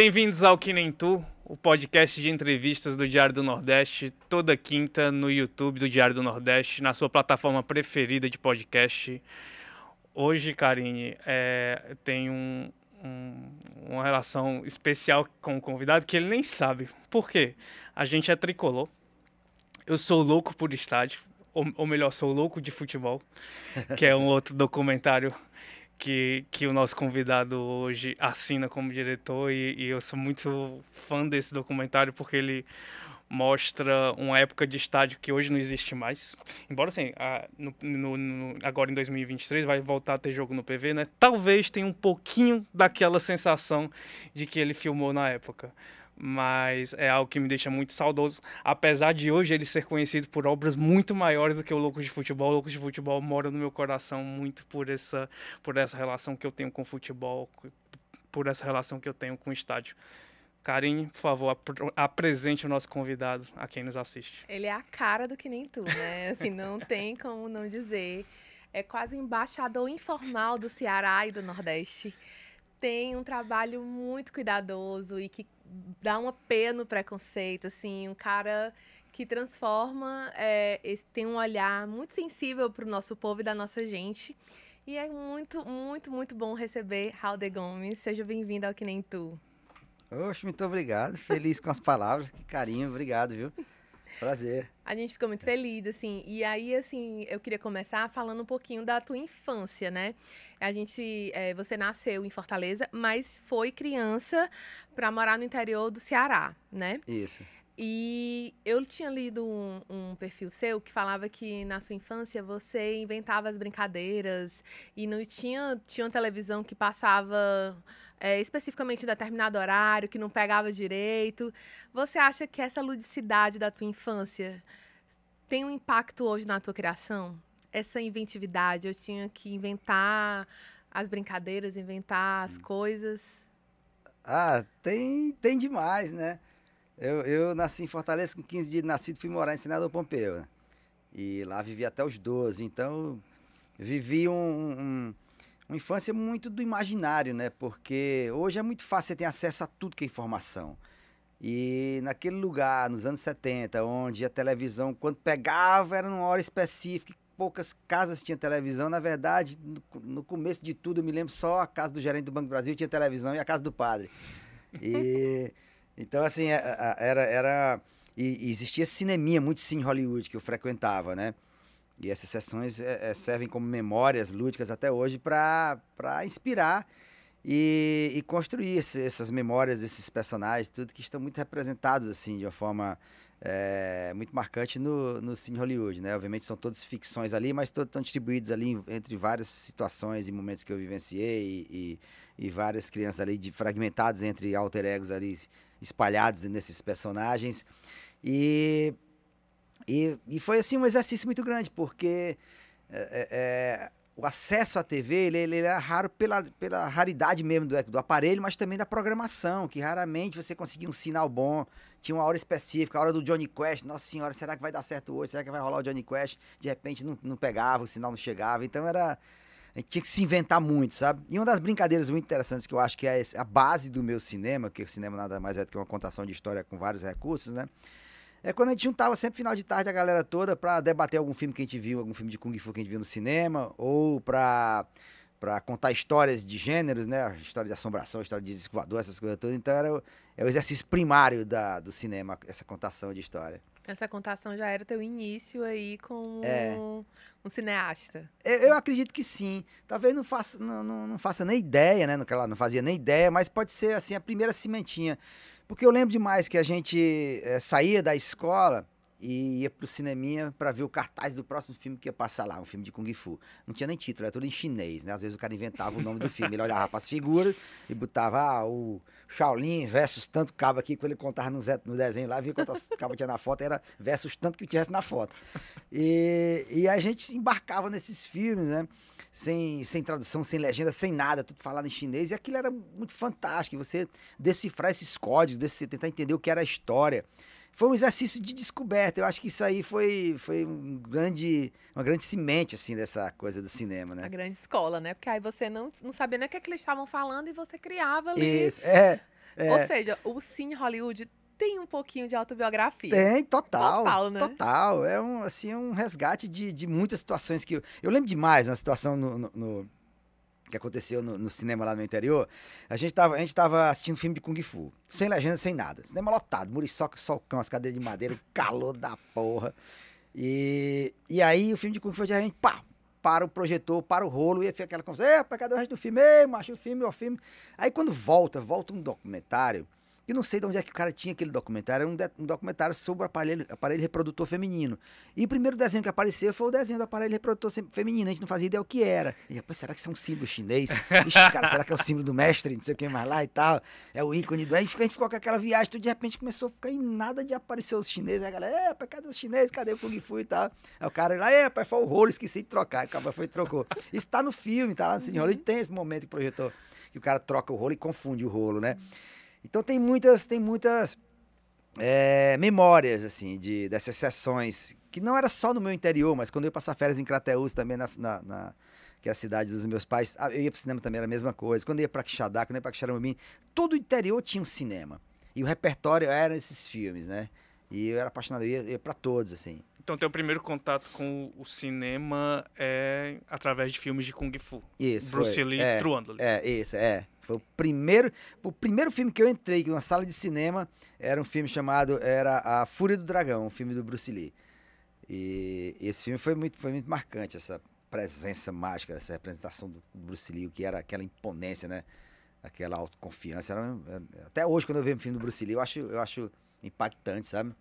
Bem-vindos ao Que Nem Tu, o podcast de entrevistas do Diário do Nordeste, toda quinta no YouTube do Diário do Nordeste, na sua plataforma preferida de podcast. Hoje, Karine, é, tem um, um, uma relação especial com o convidado que ele nem sabe. Por quê? A gente é tricolor. Eu sou louco por estádio, ou, ou melhor, sou louco de futebol, que é um outro documentário que, que o nosso convidado hoje assina como diretor e, e, eu sou muito fã desse documentário porque ele mostra uma época de estádio que hoje não existe mais. Embora assim, a, no, no, no, agora em 2023 vai voltar a ter jogo no PV, né? Talvez tenha um pouquinho daquela sensação de que ele filmou na época mas é algo que me deixa muito saudoso, apesar de hoje ele ser conhecido por obras muito maiores do que o Loucos de Futebol. O Loucos de Futebol mora no meu coração muito por essa, por essa relação que eu tenho com o futebol, por essa relação que eu tenho com o estádio. Karine, por favor, ap apresente o nosso convidado a quem nos assiste. Ele é a cara do que nem tu, né? Assim, não tem como não dizer. É quase o um embaixador informal do Ceará e do Nordeste tem um trabalho muito cuidadoso e que dá uma pena no preconceito, assim, um cara que transforma, é, tem um olhar muito sensível para o nosso povo e da nossa gente. E é muito, muito, muito bom receber Raul Gomes. Seja bem-vindo ao Que Nem Tu. Oxe, muito obrigado. Feliz com as palavras. Que carinho. Obrigado, viu? Prazer. A gente fica muito feliz, assim. E aí, assim, eu queria começar falando um pouquinho da tua infância, né? A gente, é, você nasceu em Fortaleza, mas foi criança para morar no interior do Ceará, né? Isso. E eu tinha lido um, um, perfil seu que falava que na sua infância você inventava as brincadeiras e não tinha, tinha uma televisão que passava é, especificamente em determinado horário, que não pegava direito. Você acha que essa ludicidade da tua infância tem um impacto hoje na tua criação? Essa inventividade, eu tinha que inventar as brincadeiras, inventar as hum. coisas. Ah, tem, tem demais, né? Eu, eu nasci em Fortaleza com 15 dias de nascido, fui morar em Senador Pompeu. Né? E lá vivi até os 12. Então, vivi um, um uma infância muito do imaginário, né? Porque hoje é muito fácil, você ter acesso a tudo que é informação. E naquele lugar, nos anos 70, onde a televisão, quando pegava, era numa hora específica, poucas casas tinham televisão. Na verdade, no, no, começo de tudo, eu me lembro só a casa do gerente do Banco do Brasil tinha televisão e a casa do padre. E então, assim, é, é, era. era e, existia cineminha, muito sim, Hollywood, que eu frequentava, né? E essas sessões é, é, servem como memórias lúdicas até hoje para inspirar e, e construir esse, essas memórias desses personagens, tudo que estão muito representados assim de uma forma é, muito marcante no, no Cine Hollywood, né? Obviamente são todas ficções ali, mas todos estão distribuídos ali entre várias situações e momentos que eu vivenciei e, e, e várias crianças ali de, fragmentadas entre alter egos ali espalhados nesses personagens. E e, e foi assim um exercício muito grande, porque é, é, é o acesso à TV ele, ele era raro pela, pela raridade mesmo do, do aparelho, mas também da programação, que raramente você conseguia um sinal bom. Tinha uma hora específica, a hora do Johnny Quest. Nossa senhora, será que vai dar certo hoje? Será que vai rolar o Johnny Quest? De repente não, não pegava, o sinal não chegava. Então era. A gente tinha que se inventar muito, sabe? E uma das brincadeiras muito interessantes que eu acho que é a base do meu cinema, que o cinema nada mais é do que uma contação de história com vários recursos, né? É quando a gente juntava sempre final de tarde a galera toda pra debater algum filme que a gente viu, algum filme de Kung Fu que a gente viu no cinema, ou pra, pra contar histórias de gêneros, né? História de assombração, história de escovador, essas coisas todas. Então era é o exercício primário da, do cinema, essa contação de história. Essa contação já era teu início aí como é. um cineasta. Eu, eu, acredito que sim. Talvez não faça, não, não, não faça nem ideia, né? No, não fazia nem ideia, mas pode ser assim a primeira cimentinha. Porque eu lembro demais que a gente é, saía da escola e ia pro cineminha para ver o cartaz do próximo filme que ia passar lá, um filme de Kung Fu. Não tinha nem título, era tudo em chinês, né? Às vezes o cara inventava o nome do filme, ele olhava para as figuras e botava ah, o Shaolin versus tanto cabo aqui, quando ele contava no, no desenho lá, via quantas cabos tinha na foto, era versus tanto que tivesse na foto. E, e a gente embarcava nesses filmes, né? sem, sem tradução, sem legenda, sem nada, tudo falado em chinês. E aquilo era muito fantástico. Você decifrar esses códigos, você tentar entender o que era a história. Foi um exercício de descoberta. Eu acho que isso aí foi, foi um grande, uma grande semente, assim, dessa coisa do cinema, né? A grande escola, né? Porque aí você não, não sabia nem o que, é que eles estavam falando e você criava ali. Isso, é. É. Ou seja, o Cine Hollywood tem um pouquinho de autobiografia. Tem, total. Total, né? Total. É um, assim, um resgate de, de muitas situações que eu. Eu lembro demais uma situação no, no- no- que aconteceu no, no cinema lá no interior. A gente, tava, a gente tava assistindo filme de Kung Fu, sem legenda, sem nada. Cinema lotado, muriçoca, solcão, as cadeiras de madeira, calor da porra. E, e aí o filme de Kung Fu, de repente, pá, para o projetor, para o rolo, e fica aquela conversa, é, cadê o resto do filme? Ei, macho, o filme, o filme. Aí quando volta, volta um documentário, eu não sei de onde é que o cara tinha aquele documentário, era um, de- um documentário sobre o aparelho, aparelho reprodutor feminino. E o primeiro desenho que apareceu foi o desenho do aparelho reprodutor feminino, a gente não fazia ideia o que era. E depois, será que isso é um símbolo chinês? Ixi, cara, será que é o símbolo do mestre, não sei o que mais lá e tal? É o ícone do... Aí a gente ficou com aquela viagem, tudo de repente começou a ficar em nada de aparecer os chineses. Aí a galera, é, cadê os chineses? Cadê o Kung Fu e tal? Aí o cara lá, é, pai, foi o rolo, esqueci de trocar. Cara foi e trocou. Isso tá no filme, tá lá no Cine Hollywood, tem esse momento que projetou, que o cara troca o rolo e confunde o rolo, né? Então tem muitas, tem muitas é, memórias, assim, de, dessas sessões, que não era só no meu interior, mas quando eu ia passar férias em Crateús, também na, na, na- que é a cidade dos meus pais, eu ia pro cinema também, era a mesma coisa. Quando eu ia pra Quixadá, quando eu ia pra Quixaramubim, todo o interior tinha um cinema. E o repertório era esses filmes, né? E eu era apaixonado, eu ia, ia pra todos, assim. Então, teu primeiro contato com o cinema é através de filmes de Kung Fu. Isso, Bruce foi. Lee, é, Lee. É, esse, é. Foi o primeiro, o primeiro filme que eu entrei numa sala de cinema era um filme chamado era A Fúria do Dragão, um filme do Bruce Lee. E esse filme foi muito, foi muito marcante, essa presença mágica, essa representação do Bruce Lee, o que era aquela imponência, né? Aquela autoconfiança. Era, é- até hoje, quando eu vejo um filme do Bruce Lee, eu acho, eu acho impactante, sabe?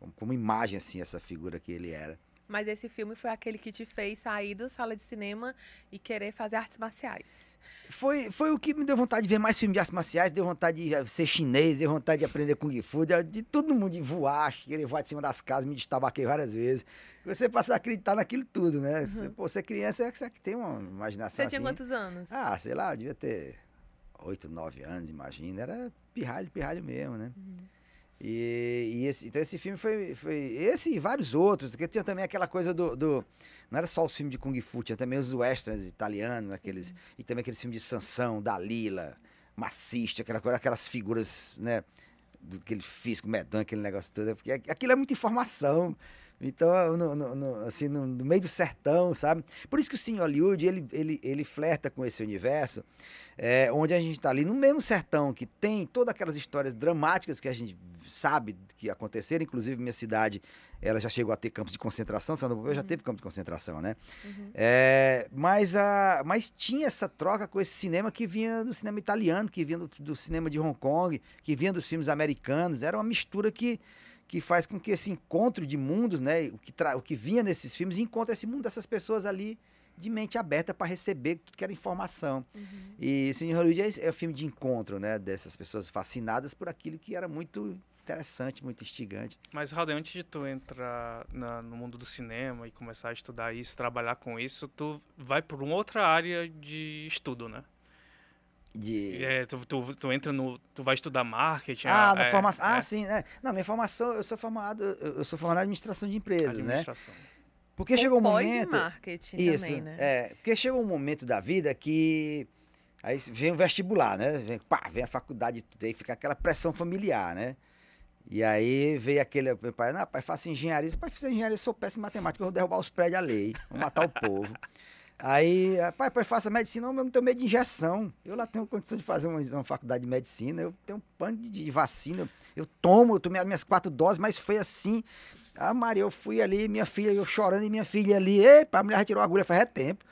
Como, como imagem, assim, essa figura que ele era. Mas esse filme foi aquele que te fez sair da sala de cinema e querer fazer artes marciais. Foi, foi o que me deu vontade de ver mais filmes de artes marciais, deu vontade de ser chinês, deu vontade de aprender Kung Fu, de, de todo mundo, de voar, querer voar de cima das casas, me destabaquei várias vezes. Você passa a acreditar naquilo tudo, né? Você, pô, você é criança, é que você tem uma imaginação Você tinha assim. quantos anos? Ah, sei lá, eu devia ter oito, nove anos, imagina. Era pirralho, pirralho mesmo, né? E, e esse, então esse filme foi, foi. Esse e vários outros, porque tinha também aquela coisa do. do- não era só os filmes de Kung Fu, tinha também os westerns italianos, aqueles, e também aqueles filmes de Sansão, Dalila, Maciste, aquela, coisa, aquelas figuras, né? Do aquele físico, medão, aquele negócio todo. Porque aquilo é muita informação. Então, no, no- no- assim, no, no meio do sertão, sabe? Por isso que o Cine Hollywood, ele, ele, ele flerta com esse universo, é, onde a gente está ali no mesmo sertão, que tem todas aquelas histórias dramáticas que a gente sabe que aconteceram, inclusive minha cidade, ela já chegou a ter campos de concentração, São Paulo já teve campo de concentração, né? Uhum. É, mas, a, mas tinha essa troca com esse cinema que vinha do cinema italiano, que vinha do, do cinema de Hong Kong, que vinha dos filmes americanos. Era uma mistura que, que faz com que esse encontro de mundos, né, o que, tra- o que vinha nesses filmes, encontra esse mundo dessas pessoas ali de mente aberta para receber tudo que era informação. Uhum. E Cine Hollywood é, é um filme de encontro, né, dessas pessoas fascinadas por aquilo que era muito interessante, muito instigante. Mas, Raul, antes de tu entrar na- no mundo do cinema e começar a estudar isso, trabalhar com isso, tu vai por uma outra área de estudo, né? De... É, tu, tu, tu entra no... Tu vai estudar marketing. Ah, a- na é, formação. Ah, é, sim, né? Não, minha formação, eu sou formado, eu sou formado em administração de empresas, né? administração. Porque chegou um momento. marketing Isso, também, né? é, porque chegou um momento da vida que aí vem o vestibular, né? Vem, pá, vem a faculdade, tem que ficar aquela pressão familiar, né? E aí veio aquele, meu pai, não, pai, faça engenharia. Pai, fiz engenharia, sou péssimo em matemática, eu vou derrubar os prédios à lei, vou matar o povo. Aí, pai, pai, faça medicina, não, eu não tenho medo de injeção. Eu lá tenho condição de fazer uma, uma faculdade de medicina, eu tenho um pano de, de vacina, eu, eu tomo, eu tomei as minhas quatro doses, mas foi assim. Ah, Maria, eu fui ali, minha filha, eu chorando, e minha filha ali, epa, a mulher já tirou a agulha faz tempo,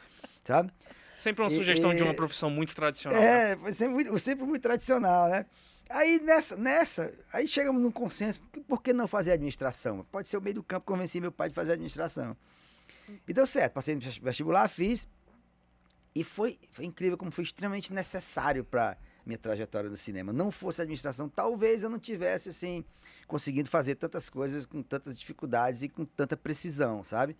sabe? Sempre uma E- sugestão de uma e- profissão muito tradicional. né? É, foi sempre muito, sempre muito tradicional, né? Aí nessa, nessa, aí chegamos num consenso, por que- por que não fazer administração? Pode ser o meio do campo, convenci meu pai de fazer administração. E deu certo, passei no vesti- vestibular, fiz, e foi, foi incrível como foi extremamente necessário para minha trajetória no cinema. Não fosse a administração, talvez eu não tivesse, assim, conseguindo fazer tantas coisas com tantas dificuldades e com tanta precisão, sabe?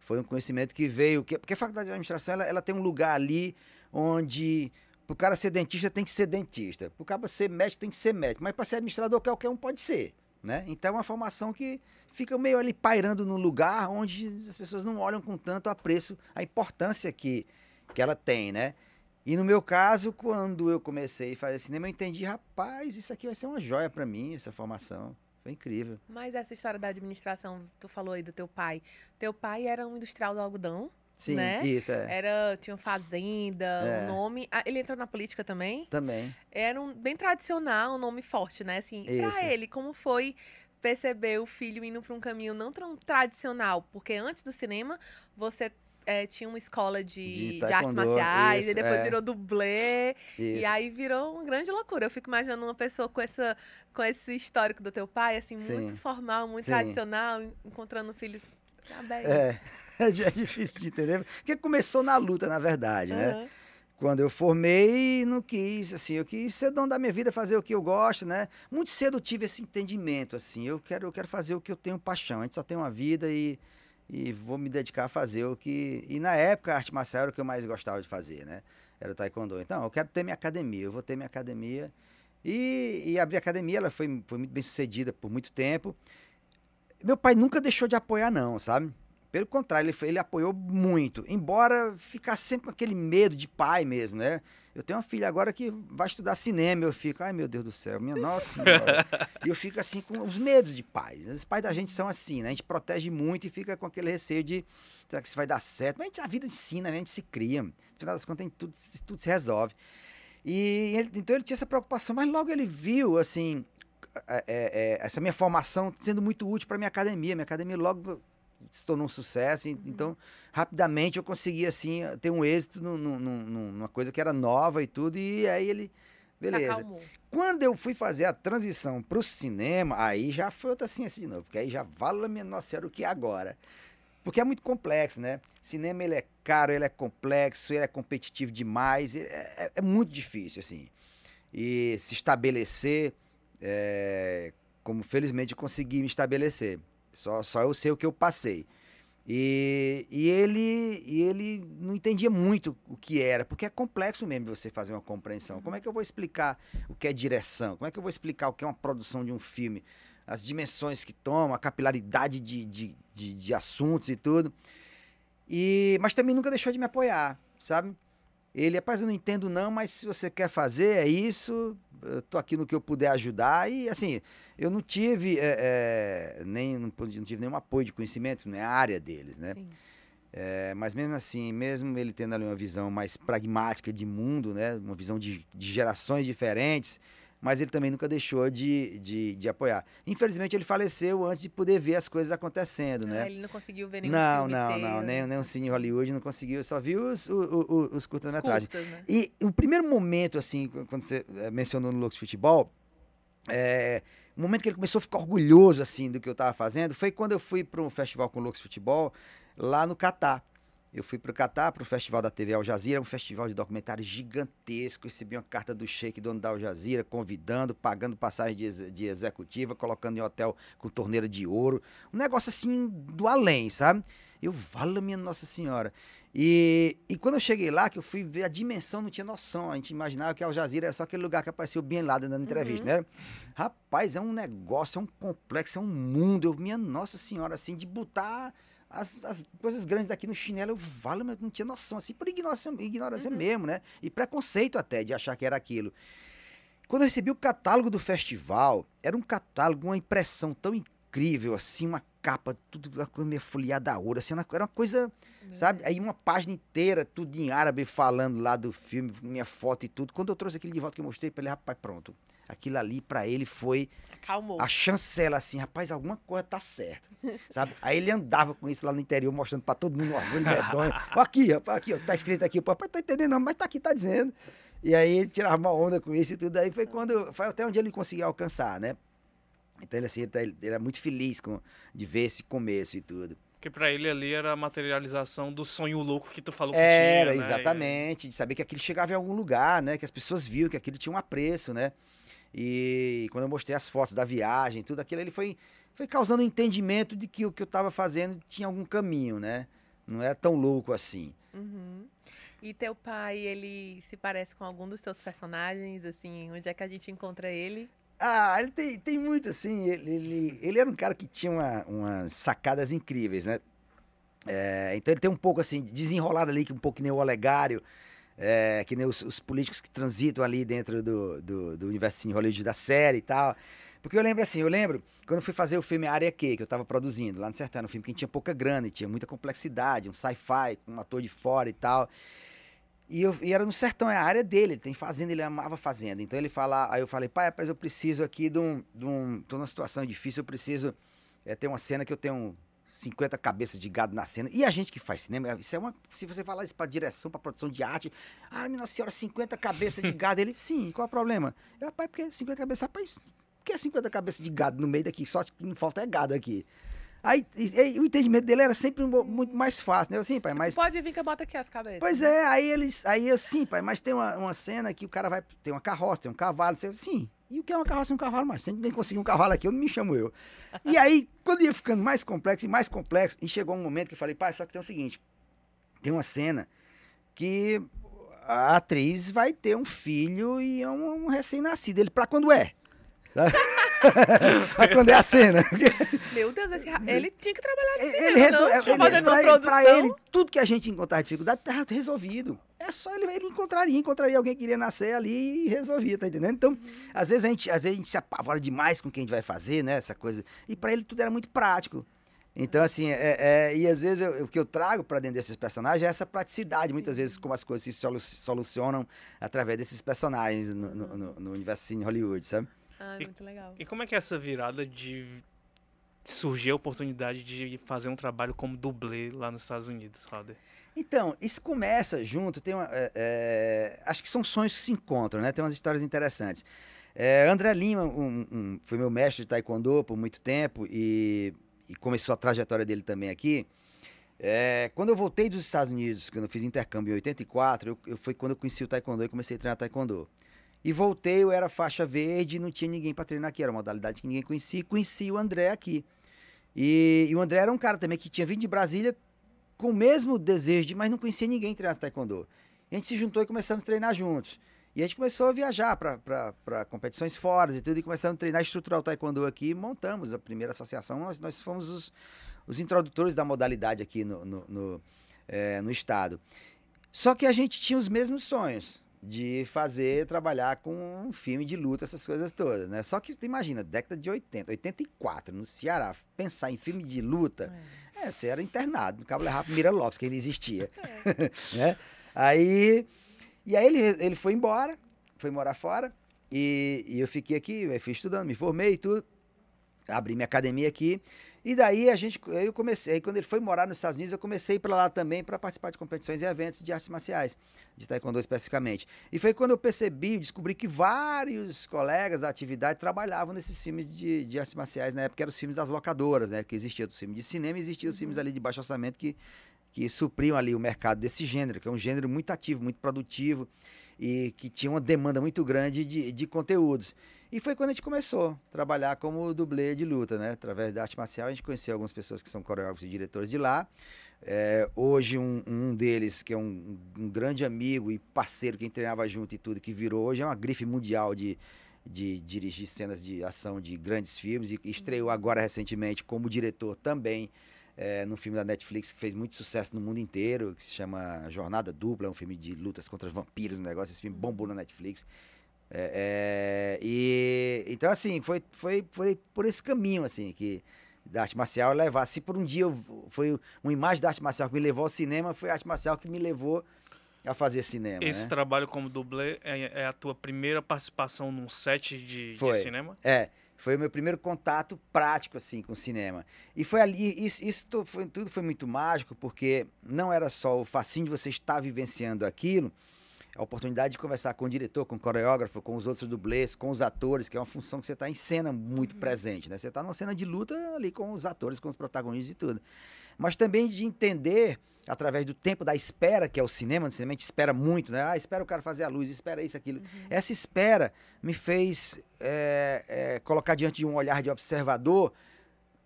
Foi um conhecimento que veio, que- porque a faculdade de administração, ela, ela tem um lugar ali onde Pro cara ser dentista tem que ser dentista. Pro cara ser médico tem que ser médico. Mas para ser administrador qualquer um pode ser, né? Então é uma formação que fica meio ali pairando num lugar onde as pessoas não olham com tanto apreço a importância que, que ela tem, né? E no meu caso, quando eu comecei a fazer cinema, eu entendi, rapaz, isso aqui vai ser uma joia para mim, essa formação. Foi incrível. Mas essa história da administração, tu falou aí do teu pai. Teu pai era um industrial do algodão, Sim, né? isso é. Era, tinha fazenda, É. um nome. Ah, ele entrou na política também? Também. Era um bem tradicional, um nome forte, né? Assim, Isso. pra ele, como foi perceber o filho indo pra um caminho não tão tradicional? Porque antes do cinema, você eh, tinha uma escola de, De de artes marciais, isso, e depois é. virou dublê. E Isso. aí virou uma grande loucura. Eu fico imaginando uma pessoa com, essa, com esse histórico do teu pai, assim, muito Sim. formal, muito Sim. tradicional, encontrando filhos. Já bem. É, é difícil de entender, porque começou na luta, na verdade, né? Quando eu formei, não quis, assim, eu quis ser dono da minha vida, fazer o que eu gosto, né? Muito cedo tive esse entendimento, assim, eu quero, eu quero fazer o que eu tenho paixão, a gente só tem uma vida e, e vou me dedicar a fazer o que... E na época a arte marcial era o que eu mais gostava de fazer, né? Era o taekwondo. Então, eu quero ter minha academia, eu vou ter minha academia. E, e abri a academia, ela foi, foi muito bem sucedida por muito tempo. Meu pai nunca deixou de apoiar, não, sabe? Pelo contrário, ele, foi- ele apoiou muito. Embora ficasse sempre com aquele medo de pai mesmo, né? Eu tenho uma filha agora que vai estudar cinema. Eu fico, ai meu Deus do céu, minha nossa senhora. e eu fico assim com os medos de pais. Os pais da gente são assim, né? A gente protege muito e fica com aquele receio de será que isso vai dar certo? Mas a, gente, a vida ensina, né? A gente se cria. No final das contas, a gente tudo, se- tudo se resolve. E ele- então ele tinha essa preocupação, mas logo ele viu, assim, é, é, essa minha formação sendo muito útil para minha academia. Minha academia logo se tornou um sucesso, e- então rapidamente eu consegui, assim, ter um êxito no- no- no- numa coisa que era nova e tudo, e aí ele, beleza. acalmou. Quando eu fui fazer a transição pro cinema, aí já foi outra ciência de novo, porque aí já vala minha nossa senhora o que é agora. Porque é muito complexo, né? Cinema ele é caro, ele é complexo, ele é competitivo demais, é, é- é muito difícil, assim. E se estabelecer, é, como felizmente eu consegui me estabelecer. Só, só eu sei o que eu passei. E, e ele e ele não entendia muito o que era, porque é complexo mesmo você fazer uma compreensão. Como é que eu vou explicar o que é direção? Como é que eu vou explicar o que é uma produção de um filme? As dimensões que toma, a capilaridade de, de, de, de assuntos e tudo. E, mas também nunca deixou de me apoiar, sabe? Ele, rapaz, eu não entendo não, mas se você quer fazer, é isso, eu tô aqui no que eu puder ajudar. E, assim, eu não tive, é, é, nem, não, não tive nenhum apoio de conhecimento, não é a área deles, né? É, mas mesmo assim, mesmo ele tendo ali uma visão mais pragmática de mundo, né? Uma visão de, de gerações diferentes, mas ele também nunca deixou de, de, de apoiar. Infelizmente, ele faleceu antes de poder ver as coisas acontecendo, né? Ah, ele não conseguiu ver nenhum Não, filme não, inteiro, não, nem, nem o Cine Hollywood não conseguiu, só viu os, o- o- o- os curtas-metragens. Curtas, né? E o primeiro momento, assim, qu- quando você eh, mencionou no Lux Futebol, é, o momento que ele começou a ficar orgulhoso, assim, do que eu estava fazendo, foi quando eu fui para um festival com o Lux Futebol, lá no Catar. Eu fui para o Catar, para o festival da TV Al Jazeera, um festival de documentário gigantesco. Recebi uma carta do Sheik, dono da Al Jazeera, convidando, pagando passagem de, de executiva, colocando em hotel com torneira de ouro. Um negócio assim do além, sabe? Eu, vala minha Nossa Senhora. E, e quando eu cheguei lá, que eu fui ver a dimensão, não tinha noção. A gente imaginava que Al Jazeera era só aquele lugar que apareceu Bin Laden dando entrevista, né? Rapaz, é um negócio, é um complexo, é um mundo. Eu, minha Nossa Senhora, assim, de botar as, as coisas grandes daqui no chinelo, eu valo, mas não tinha noção, assim, por ignorância, ignorância mesmo, né? E preconceito até de achar que era aquilo. Quando eu recebi o catálogo do festival, era um catálogo, uma impressão tão incrível, assim, uma capa, tudo meio folheada a ouro, assim, era uma coisa, sabe? Aí uma página inteira, tudo em árabe, falando lá do filme, minha foto e tudo. Quando eu trouxe aquilo de volta que eu mostrei pra ele, rapaz, pronto. Aquilo ali pra ele foi Acalmou. a chancela, assim, rapaz, alguma coisa tá certa, sabe? Aí ele andava com isso lá no interior, mostrando pra todo mundo, orgulho medonho. Aqui, rapaz, aqui, ó, tá escrito aqui, pô, rapaz, tá entendendo não, mas tá aqui, tá dizendo. E aí ele tirava uma onda com isso e tudo, aí foi quando, foi até onde ele conseguiu alcançar, né? Então ele, assim, ele, era muito feliz com, de ver esse começo e tudo. Porque pra ele ali era a materialização do sonho louco que tu falou que Era, tinha, né? exatamente, de saber que aquilo chegava em algum lugar, né? Que as pessoas viam que aquilo tinha um apreço, né? E quando eu mostrei as fotos da viagem, tudo aquilo, ele foi, foi causando um entendimento de que o que eu estava fazendo tinha algum caminho, né? Não é tão louco assim. Uhum. E teu pai, ele se parece com algum dos teus personagens, assim, onde é que a gente encontra ele? Ah, ele tem, tem muito, assim. Ele, ele, ele era um cara que tinha uma, umas sacadas incríveis, né? É, então ele tem um pouco, assim, desenrolado ali, um pouco que nem o Olegário. É, que nem os, os, políticos que transitam ali dentro do, do, do universo de Hollywood da série e tal. Porque eu lembro assim, eu lembro quando eu fui fazer o filme Área Q, que eu estava produzindo lá no Sertão, um filme que tinha pouca grana e tinha muita complexidade, um sci-fi, um ator de fora e tal. E, eu, e era no sertão, é a área dele, ele tem fazenda, ele amava fazenda. Então ele fala, aí eu falei, pai, rapaz, eu preciso aqui de um, de um. tô numa situação difícil, eu preciso é, ter uma cena que eu tenho 50 cabeças de gado na cena. E a gente que faz cinema, isso é uma. Se você falar isso pra direção, pra produção de arte, ah, minha senhora, 50 cabeças de gado. Ele, sim, qual é o problema? Eu, rapaz, porque 50 cabeças, rapaz, por que 50 cabeças de gado no meio daqui? Só que não falta é gado aqui. Aí e, o entendimento dele era sempre muito mais fácil, né? Eu, sim, pai, mas. Pode vir que eu boto aqui as cabeças. Pois é, aí eles. Aí eu, sim, pai, mas tem uma, uma cena que o cara vai. Tem uma carroça, tem um cavalo. Você, sim. E o que é uma carroça e um cavalo? Mas se a gente nem conseguir um cavalo aqui, eu não me chamo eu. E aí, quando ia ficando mais complexo e mais complexo, e chegou um momento que eu falei, pai, só que tem o seguinte: tem uma cena que a atriz vai ter um filho e é um, um recém-nascido. Ele, pra quando é? quando é a cena. Meu Deus, esse, ele tinha que trabalhar de ele, resol... ele, ele pra, pra, ele, tudo que a gente encontrar dificuldade tá resolvido. É só ele, ele encontraria, encontraria alguém que queria nascer ali e resolvia, tá entendendo? Então, uhum. às vezes a gente, às vezes a gente se apavora demais com o que a gente vai fazer, né? Essa coisa. E para ele tudo era muito prático. Então, assim, é, é, e às vezes eu, o que eu trago para dentro desses personagens é essa praticidade, muitas vezes, como as coisas se solucionam através desses personagens no, no, no, no universo de Hollywood, sabe? Ah, e, muito legal. E como é que é essa virada de surgir a oportunidade de fazer um trabalho como dublê lá nos Estados Unidos, Rader? Então, isso começa junto, tem uma, é, é, acho que são sonhos que se encontram, né? Tem umas histórias interessantes. É, André Lima um, um, foi meu mestre de taekwondo por muito tempo e, e começou a trajetória dele também aqui. É, quando eu voltei dos Estados Unidos, quando eu fiz intercâmbio em 84, eu, eu, foi quando eu conheci o taekwondo e comecei a treinar taekwondo. E voltei, eu era faixa verde, não tinha ninguém para treinar aqui, era uma modalidade que ninguém conhecia, conheci o André aqui. E, e, o André era um cara também que tinha vindo de Brasília com o mesmo desejo de, mas não conhecia ninguém treinar taekwondo. A gente se juntou e começamos a treinar juntos. E a gente começou a viajar para competições fora e tudo, e começamos a treinar estrutural taekwondo aqui, montamos a primeira associação, nós, nós fomos os, os introdutores da modalidade aqui no, no, no, é, no estado. Só que a gente tinha os mesmos sonhos de fazer, trabalhar com um filme de luta, essas coisas todas, né? Só que, imagina, década de 80, 84, no Ceará, pensar em filme de luta, é, é você era internado no Cabo Rápido Mira Lopes, que ainda existia, é. né? Aí, e aí ele, ele foi embora, foi morar fora, e, e eu fiquei aqui, eu fui estudando, me formei e tudo, abri minha academia aqui, e daí a gente, eu comecei, aí quando ele foi morar nos Estados Unidos, eu comecei para lá também para participar de competições e eventos de artes marciais, de taekwondo especificamente. E foi quando eu percebi, descobri que vários colegas da atividade trabalhavam nesses filmes de, de artes marciais, na época eram os filmes das locadoras, né? Porque existia o filme de cinema e existia os filmes uhum. ali de baixo orçamento que, que supriam ali o mercado desse gênero, que é um gênero muito ativo, muito produtivo e que tinha uma demanda muito grande de, de conteúdos. E foi quando a gente começou a trabalhar como dublê de luta, né? Através da arte marcial, a gente conheceu algumas pessoas que são coreógrafos e diretores de lá. É, hoje, um, um, deles, que é um, um, grande amigo e parceiro, quem treinava junto e tudo, que virou hoje, é uma grife mundial de, de dirigir cenas de ação de grandes filmes e estreou uhum. agora recentemente como diretor também é, num filme da Netflix que fez muito sucesso no mundo inteiro, que se chama Jornada Dupla, é um filme de lutas contra vampiros, um negócio, esse filme bombou na Netflix. É, é, e então assim foi, foi, foi por esse caminho assim que da arte marcial levar. Se por um dia eu, foi uma imagem da arte marcial que me levou ao cinema, foi a arte marcial que me levou a fazer cinema. Esse né? trabalho como dublê é, é, a tua primeira participação num set de, foi. de cinema? É. Foi o meu primeiro contato prático assim com o cinema. E foi ali, isso, isso foi, tudo foi muito mágico, porque não era só o facinho de você estar vivenciando aquilo, a oportunidade de conversar com o diretor, com o coreógrafo, com os outros dublês, com os atores, que é uma função que você está em cena muito uhum. presente, né? Você está numa cena de luta ali com os atores, com os protagonistas e tudo. Mas também de entender, através do tempo da espera, que é o cinema, no cinema a gente espera muito, né? Ah, espera o cara fazer a luz, espera isso, aquilo. Uhum. Essa espera me fez é, é, colocar diante de um olhar de observador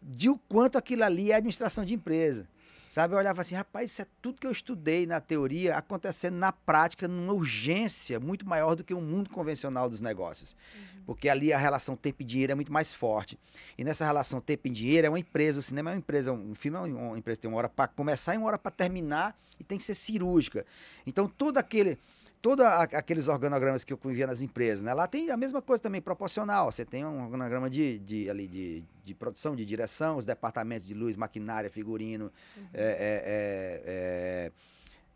de o quanto aquilo ali é administração de empresa. Sabe, eu olhava assim, rapaz, isso é tudo que eu estudei na teoria acontecendo na prática numa urgência muito maior do que o mundo convencional dos negócios. Uhum. Porque ali a relação tempo e dinheiro é muito mais forte. E nessa relação tempo e dinheiro é uma empresa, o cinema é uma empresa, um filme é uma empresa tem uma hora para começar e uma hora para terminar e tem que ser cirúrgica. Então todo aquele todos aqueles organogramas que eu via nas empresas, né? Lá tem a mesma coisa também, proporcional. Você tem um organograma de, de, ali, de, de produção, de direção, os departamentos de luz, maquinária, figurino, uhum. é, é,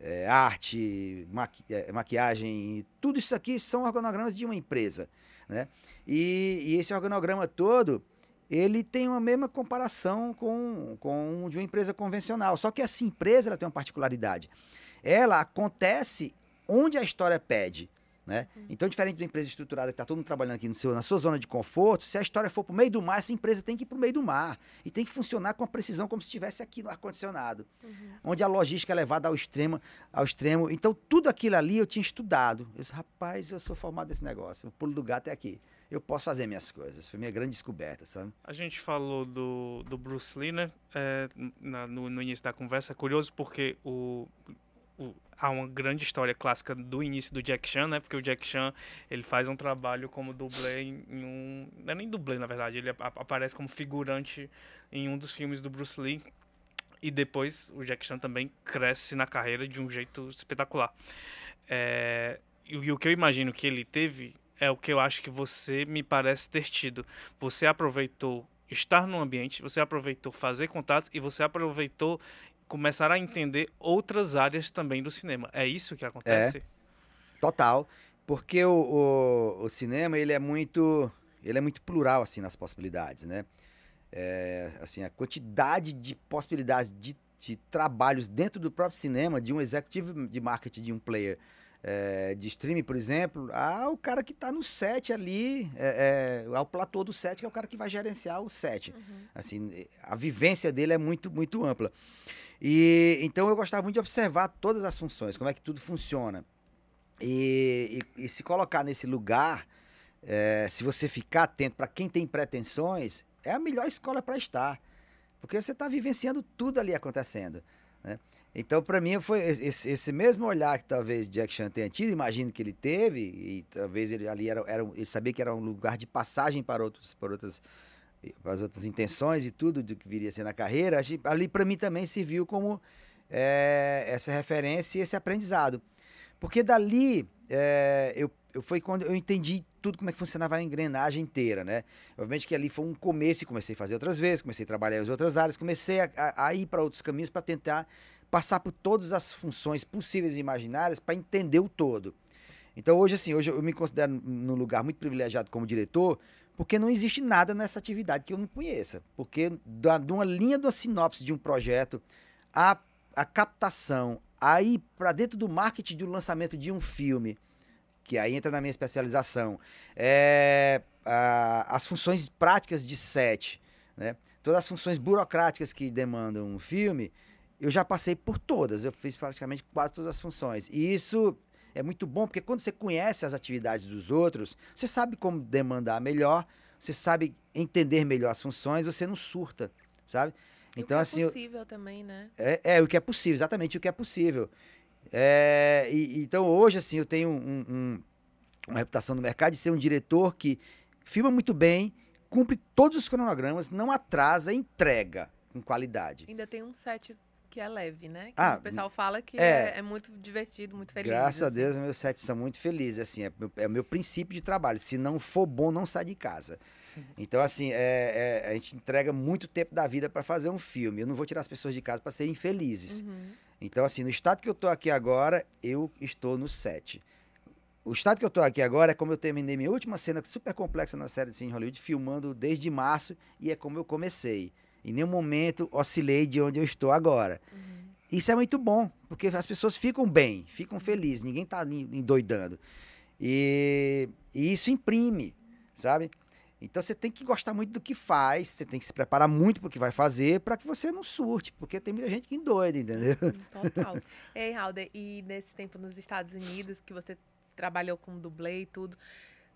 é, arte, maqui, maquiagem, tudo isso aqui são organogramas de uma empresa, né? E, e esse organograma todo, ele tem uma mesma comparação com, com de uma empresa convencional. Só que essa empresa ela tem uma particularidade. Ela acontece onde a história pede. Né? Uhum. Então, diferente de uma empresa estruturada que está todo mundo trabalhando aqui no seu, na sua zona de conforto, se a história for para o meio do mar, essa empresa tem que ir para o meio do mar. E tem que funcionar com a precisão como se estivesse aqui no ar-condicionado. Uhum. Onde a logística é levada ao extremo, ao extremo. Então, tudo aquilo ali eu tinha estudado. Eu disse, rapaz, eu sou formado nesse negócio. O pulo do gato é aqui. Eu posso fazer minhas coisas. Foi minha grande descoberta, sabe? A gente falou do, do Bruce Lee, né? É, na, no, no início da conversa. É curioso porque o o, há uma grande história clássica do início do Jack Chan, né? Porque o Jack Chan, ele faz um trabalho como dublê em um... Não é nem dublê, na verdade. Ele aparece como figurante em um dos filmes do Bruce Lee. E depois o Jack Chan também cresce na carreira de um jeito espetacular. É, e, e o que eu imagino que ele teve é o que eu acho que você me parece ter tido. Você aproveitou estar no ambiente, você aproveitou fazer contatos e você aproveitou começar a entender outras áreas também do cinema. É isso que acontece? É, total. Porque o, o, o, cinema, ele é muito ele é muito plural, assim, nas possibilidades, né? É, assim, a quantidade de possibilidades de, de trabalhos dentro do próprio cinema, de um executivo de marketing, de um player é, de streaming, por exemplo, ah, o cara que está no set ali, é, é, ao platô do set, que é o cara que vai gerenciar o set. Uhum. Assim, a vivência dele é muito, muito ampla. E então eu gostava muito de observar todas as funções, como é que tudo funciona. E, e, e se colocar nesse lugar, é, se você ficar atento para quem tem pretensões, é a melhor escola para estar. Porque você está vivenciando tudo ali acontecendo. Né? Então, para mim, foi esse, esse, mesmo olhar que talvez Jack Chan tenha tido, imagino que ele teve, e talvez ele ali era, era ele sabia que era um lugar de passagem para, outros, para outras as outras intenções e tudo do que viria a ser na carreira, ali para mim também serviu como é, essa referência e esse aprendizado. Porque dali é, eu, eu foi quando eu entendi tudo como é que funcionava a engrenagem inteira, né? Obviamente que ali foi um começo e comecei a fazer outras vezes, comecei a trabalhar em outras áreas, comecei a, a, a ir para outros caminhos para tentar passar por todas as funções possíveis e imaginárias para entender o todo. Então hoje assim, hoje eu me considero num lugar muito privilegiado como diretor, porque não existe nada nessa atividade que eu não conheça. Porque da, de uma linha da sinopse de um projeto, a, a captação, aí para dentro do marketing do lançamento de um filme, que aí entra na minha especialização, é, a, as funções práticas de set, né? todas as funções burocráticas que demandam um filme, eu já passei por todas, eu fiz praticamente quase todas as funções. E isso é muito bom, porque quando você conhece as atividades dos outros, você sabe como demandar melhor, você sabe entender melhor as funções, você não surta, sabe? Então, o que é assim. É possível eu, também, né? É, é, o que é possível, exatamente o que é possível. É, e, então, hoje, assim, eu tenho um, um, uma reputação no mercado de ser um diretor que filma muito bem, cumpre todos os cronogramas, não atrasa, entrega com qualidade. Ainda tem um set que é leve, né? Que ah, o pessoal fala que é, é, é, muito divertido, muito feliz. Graças assim. a Deus, meus sets são muito felizes, assim, é, é o meu princípio de trabalho. Se não for bom, não sai de casa. Uhum. Então, assim, é, é, a gente entrega muito tempo da vida para fazer um filme. Eu não vou tirar as pessoas de casa para serem felizes. Uhum. Então, assim, no estado que eu tô aqui agora, eu estou no set. O estado que eu tô aqui agora é como eu terminei minha última cena super complexa na série de Cine Hollywood, filmando desde março, e é como eu comecei. Em nenhum momento oscilei de onde eu estou agora. Uhum. Isso é muito bom, porque as pessoas ficam bem, ficam felizes, ninguém está endoidando. E, e isso imprime, sabe? Então você tem que gostar muito do que faz, você tem que se preparar muito para o que vai fazer para que você não surte, porque tem muita gente que endoida, entendeu? Total. Ei, Halder, e nesse tempo nos Estados Unidos, que você trabalhou com dublê e tudo,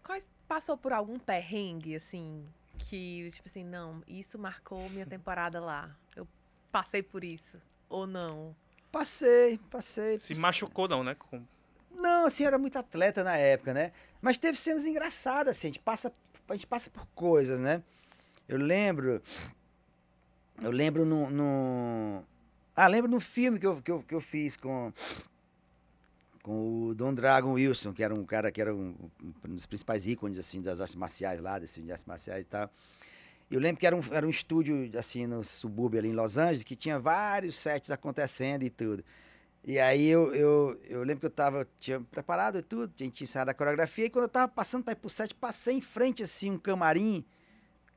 quais, passou por algum perrengue, assim, que, tipo assim, não, isso marcou minha temporada lá. Eu passei por isso. Ou não? Passei, passei. Se machucou, não, né? Com... Não, assim, era muito atleta na época, né? Mas teve cenas engraçadas, assim, a gente passa, a gente passa por coisas, né? Eu lembro. Eu lembro no. no ah, lembro no filme que eu, que eu, que eu fiz com. Com o Don Dragon Wilson, que era um cara que era um, um dos principais ícones assim das artes marciais lá, desse de artes marciais e tal. Eu lembro que era um, era um estúdio assim no subúrbio ali em Los Angeles que tinha vários sets acontecendo e tudo. E aí eu, eu, eu lembro que eu tava, tinha preparado e tudo, tinha ensaiado a coreografia, e quando eu tava passando para ir pro set, passei em frente assim um camarim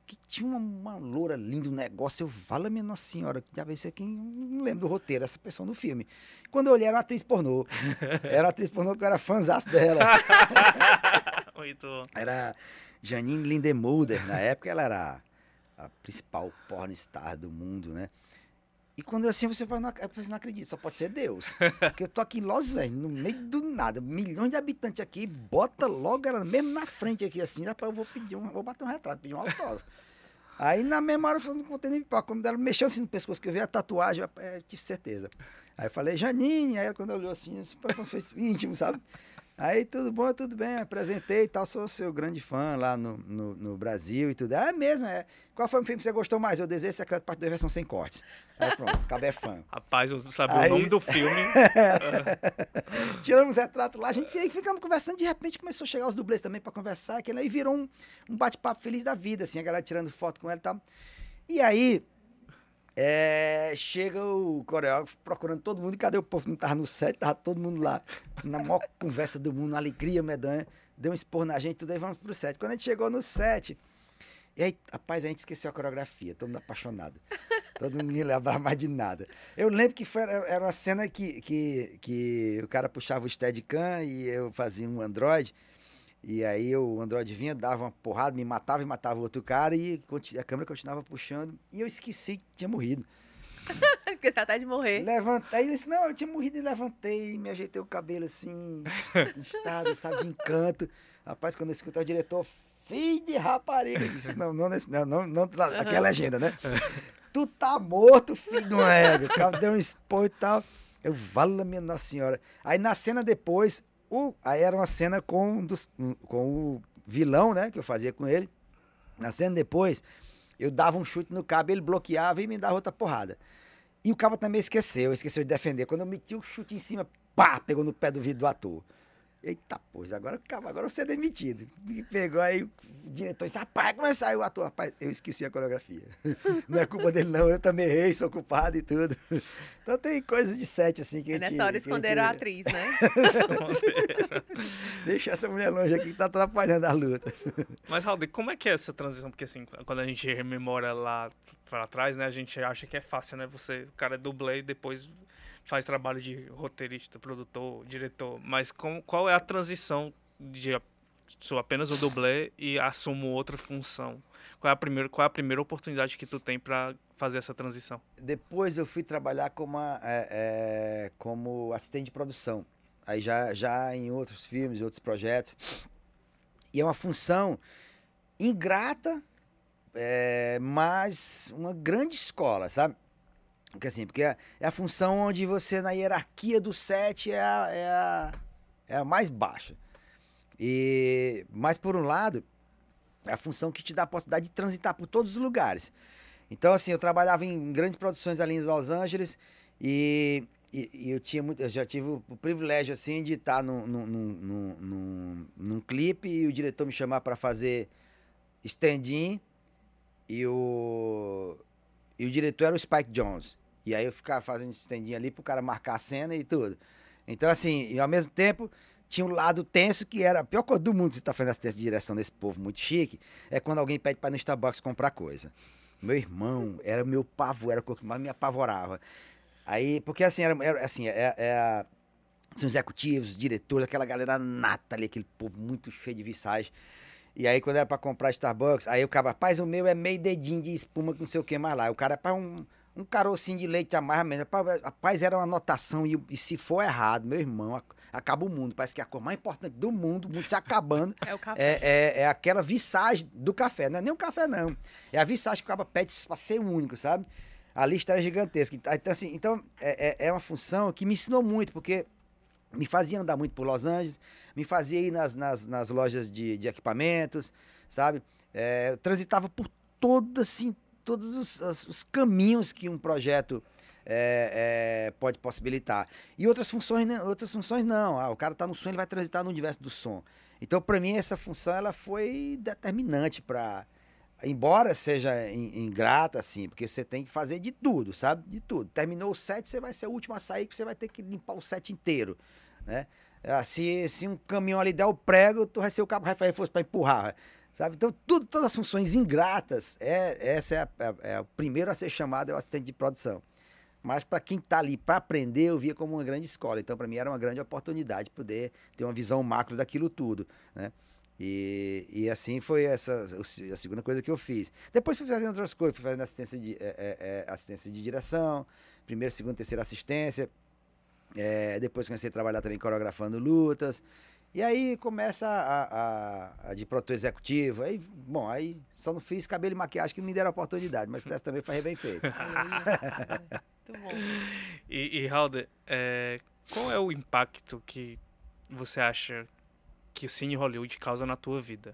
que tinha uma, uma loura linda, um negócio. Eu falo, minha Nossa Senhora, já ver se quem não lembro do roteiro, essa pessoa no filme. Quando eu olhei, era uma atriz pornô. Era uma atriz pornô que eu era fãzaço dela. Muito bom. Era Janine Lindemulder. Na época ela era a principal pornstar do mundo, né? E quando eu assim, você fala, não, você não acredita, só pode ser Deus. Porque eu tô aqui em Los Angeles, no meio do nada, milhões de habitantes aqui, bota logo ela mesmo na frente aqui, assim, eu vou pedir um, vou bater um retrato, pedir um autógrafo. Aí na mesma hora eu não contei nem pipoca. Quando ela mexeu assim no pescoço, que eu vi a tatuagem, eu, eu tive certeza. Aí eu falei, Janine, aí ela, quando ela olhou assim, assim foi íntimo, sabe? Aí tudo bom, tudo bem, apresentei e tal, sou seu grande fã lá no, no, no Brasil e tudo. É mesmo, é. Qual foi o filme que você gostou mais? Eu Desejo Secreto Parte 2, versão sem cortes. Aí pronto, acabei fã. Rapaz, eu sabia Aí... o nome do filme. Tiramos retrato lá, a gente aí ficamos conversando, de repente começou a chegar os dublês também para conversar, que aí virou um, um bate-papo feliz da vida, assim, a galera tirando foto com ela e tal. E aí, é, chega o coreógrafo procurando todo mundo. E cadê o povo não tava no set? Tava todo mundo lá, na maior conversa do mundo, alegria medonha. Deu um expor na gente, tudo aí vamos pro set. Quando a gente chegou no set, e aí, rapaz, a gente esqueceu a coreografia, todo mundo apaixonado. Todo mundo não lembrava mais de nada. Eu lembro que foi, era uma cena que, que, que o cara puxava o Steadicam e eu fazia um Android. E aí o Android vinha, dava uma porrada, me matava e matava o outro cara e a câmera continuava puxando. E eu esqueci que tinha morrido. Esqueci até de morrer. Levantei, ele disse, não, eu tinha morrido e levantei, me ajeitei o cabelo assim, estado, sabe, de encanto. Rapaz, quando eu escutei o diretor, filho de rapariga, eu disse, não, não, não, não, não, aqui é a legenda, né? tu tá morto, filho de um ego. O cara deu um expor e tal. Eu, vala minha Nossa Senhora. Aí na cena depois, o, aí era uma cena com, dos, com o vilão, né? Que eu fazia com ele. Na cena depois, eu dava um chute no cabo, ele bloqueava e me dava outra porrada. E o cabo também esqueceu, esqueceu de defender. Quando eu meti o chute em cima, pá, pegou no pé do vidro do ator. Eita, pois, agora agora você é demitido. E pegou aí, o diretor disse, rapaz, como é que saiu o ator? Rapaz, eu esqueci a coreografia. Não é culpa dele, não, eu também errei, sou culpado e tudo. Então tem coisas de sete, assim, que a gente... Nessa hora esconderam a, gente... a atriz, né? Deixa essa mulher longe aqui que tá atrapalhando a luta. Mas, Raul, como é que é essa transição? Porque, assim, quando a gente rememora lá para trás, né, a gente acha que é fácil, né? Você, o cara é dublê e depois faz trabalho de roteirista, produtor, diretor, mas com, qual é a transição de sou apenas o dublê e assumo outra função? Qual é a primeira, qual é a primeira oportunidade que tu tem para fazer essa transição? Depois eu fui trabalhar como, é, é, como assistente de produção. Aí já, já em outros filmes, outros projetos. E é uma função ingrata, é, mas uma grande escola, sabe? Porque assim, porque é, é, a função onde você, na hierarquia do set, é a, é a, é a mais baixa. E, mas por um lado, é a função que te dá a possibilidade de transitar por todos os lugares. Então, assim, eu trabalhava em grandes produções ali em Los Angeles e, e, e eu tinha muito, eu já tive o, privilégio, assim, de estar num, num, num, num, num clipe e o diretor me chamar para fazer stand-in e o, e o diretor era o Spike Jones. E aí eu ficava fazendo estendinho ali pro cara marcar a cena e tudo. Então, assim, e ao mesmo tempo, tinha um lado tenso que era a pior coisa do mundo você tá fazendo essa de direção desse povo muito chique, é quando alguém pede para ir no Starbucks comprar coisa. Meu irmão, era o meu pavor, era o que mais me apavorava. Aí, porque assim, era, era assim, é, é, são executivos, diretores, aquela galera nata ali, aquele povo muito cheio de visagem. E aí, quando era para comprar Starbucks, aí o cara, rapaz, o meu é meio dedinho de espuma não sei o que mais lá. O cara, para um, um carocinho de leite amarra mesmo. Rapaz, era uma anotação e, e, se for errado, meu irmão, acaba o mundo. Parece que é a cor mais importante do mundo, o mundo se acabando. É o café. É, é, é, aquela visagem do café. Não é nem o café, não. É a visagem que o cara pede para ser único, sabe? A lista era gigantesca. Então, assim, então é, é, é uma função que me ensinou muito, porque me fazia andar muito por Los Angeles, me fazia ir nas, nas, nas lojas de, de equipamentos, sabe? É, transitava por toda, assim, todos os, os, os caminhos que um projeto é, é, pode possibilitar. E outras funções, outras funções não. Ah, o cara está no som, ele vai transitar no universo do som. Então, para mim, essa função ela foi determinante para embora seja ingrata, assim, porque você tem que fazer de tudo, sabe? De tudo. Terminou o set, você vai ser o último a sair, porque você vai ter que limpar o set inteiro, né? Ah, se, se um caminhão ali der o prego, tu vai ser o cabo Rafael fosse para empurrar, sabe? Então, tudo, todas as funções ingratas, é, essa é, a, é, é o primeiro a ser chamado, é o assistente de produção. Mas para quem está ali para aprender, eu via como uma grande escola. Então, para mim, era uma grande oportunidade poder ter uma visão macro daquilo tudo, né? E, e assim foi essa a segunda coisa que eu fiz. Depois fui fazendo outras coisas, fui fazendo assistência de, é, é, é assistência de direção, primeira, segunda, terceira assistência. É, depois comecei a trabalhar também coreografando lutas. E aí começa a, a, a de produtor executivo. Aí, bom, aí só não fiz cabelo e maquiagem que não me deram a oportunidade, mas esse também foi bem feito. Muito bom. E, e Halder, é, qual é o impacto que você acha que o Cine Hollywood causa na tua vida?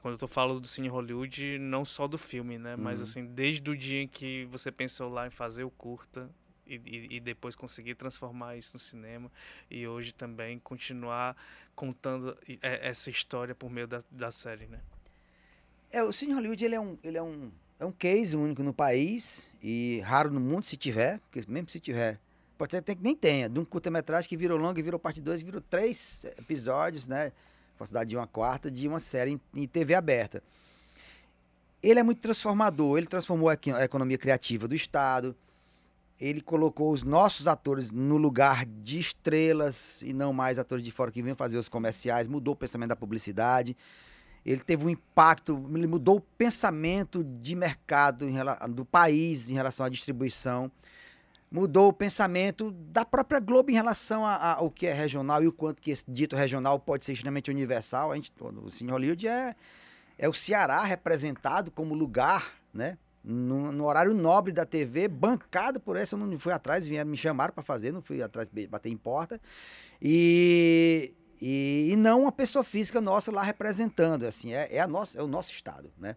Quando eu tô falando do Cine Hollywood, não só do filme, né? Uhum. Mas assim, desde o dia em que você pensou lá em fazer o curta, e, e, depois conseguir transformar isso no cinema e hoje também continuar contando é, essa história por meio da, da série, né? É, o Cine Hollywood ele é um, ele é um, é um case único no país e raro no mundo se tiver, porque mesmo se tiver, pode ser que nem tenha, de um curta-metragem que virou longo virou parte 2, virou três episódios, né? Capacidade de uma quarta de uma série em, em TV aberta. Ele é muito transformador, ele transformou a economia criativa do Estado, ele colocou os nossos atores no lugar de estrelas e não mais atores de fora que vinham fazer os comerciais, mudou o pensamento da publicidade. Ele teve um impacto, ele mudou o pensamento de mercado em, do país em relação à distribuição, mudou o pensamento da própria Globo em relação ao que é regional e o quanto que esse dito regional pode ser extremamente universal. A gente, o Cine Hollywood é, é o Ceará representado como lugar, né? No, no, horário nobre da TV, bancado por essa, eu não fui atrás, vieram me chamaram para fazer, não fui atrás bater em porta. E, e, e, não uma pessoa física nossa lá representando, assim, é, é, a nossa, é o nosso estado, né?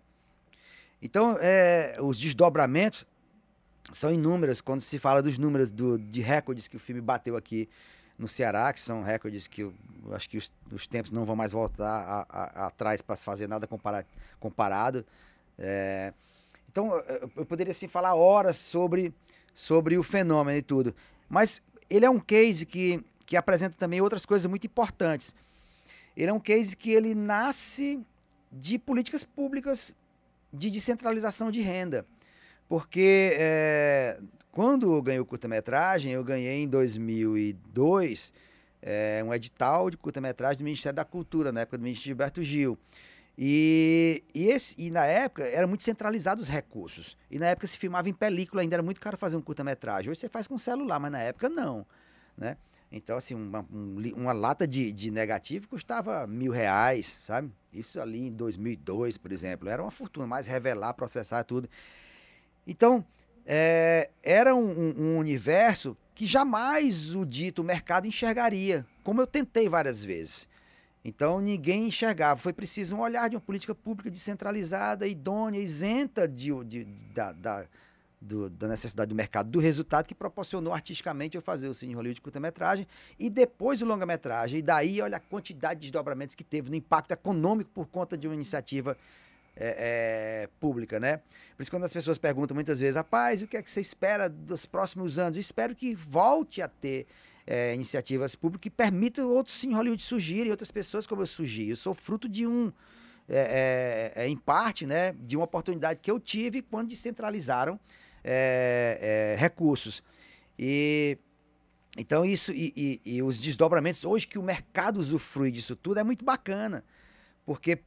Então, é, os desdobramentos são inúmeros quando se fala dos números do, de recordes que o filme bateu aqui no Ceará, que são recordes que eu, eu acho que os, os, tempos não vão mais voltar atrás para se fazer nada compara, comparado. É, então, eu poderia assim falar horas sobre, sobre o fenômeno e tudo. Mas ele é um case que, que apresenta também outras coisas muito importantes. Ele é um case que ele nasce de políticas públicas de descentralização de renda. Porque é, quando eu ganhei o curta-metragem, eu ganhei em 2002 é, um edital de curta-metragem do Ministério da Cultura, na época do ministro Gilberto Gil. E, e, esse, e na época era muito centralizado os recursos. E na época se filmava em película, ainda era muito caro fazer um curta-metragem. Hoje você faz com celular, mas na época não. Né? Então, assim, uma, um, uma lata de, de negativo custava mil reais, sabe? Isso ali em 2002, por exemplo. Era uma fortuna, mais revelar, processar tudo. Então, é, era um, um, universo que jamais o dito mercado enxergaria, como eu tentei várias vezes. Então ninguém enxergava. Foi preciso um olhar de uma política pública descentralizada, idônea, isenta de, de, de da, da, do, da, necessidade do mercado, do resultado que proporcionou artisticamente eu fazer o Cine Hollywood de curta-metragem e depois o longa-metragem. E daí, olha a quantidade de desdobramentos que teve no impacto econômico por conta de uma iniciativa é, é, pública, né? Por isso, quando as pessoas perguntam muitas vezes, rapaz, o que é que você espera dos próximos anos? Eu espero que volte a ter é, iniciativas públicas que permitam outros sim Hollywood surgirem, outras pessoas como eu surgi. Eu sou fruto de um, é, é, é, em parte, né, de uma oportunidade que eu tive quando descentralizaram é, é, recursos. E então isso e, e, e, os desdobramentos hoje que o mercado usufrui disso tudo é muito bacana, porque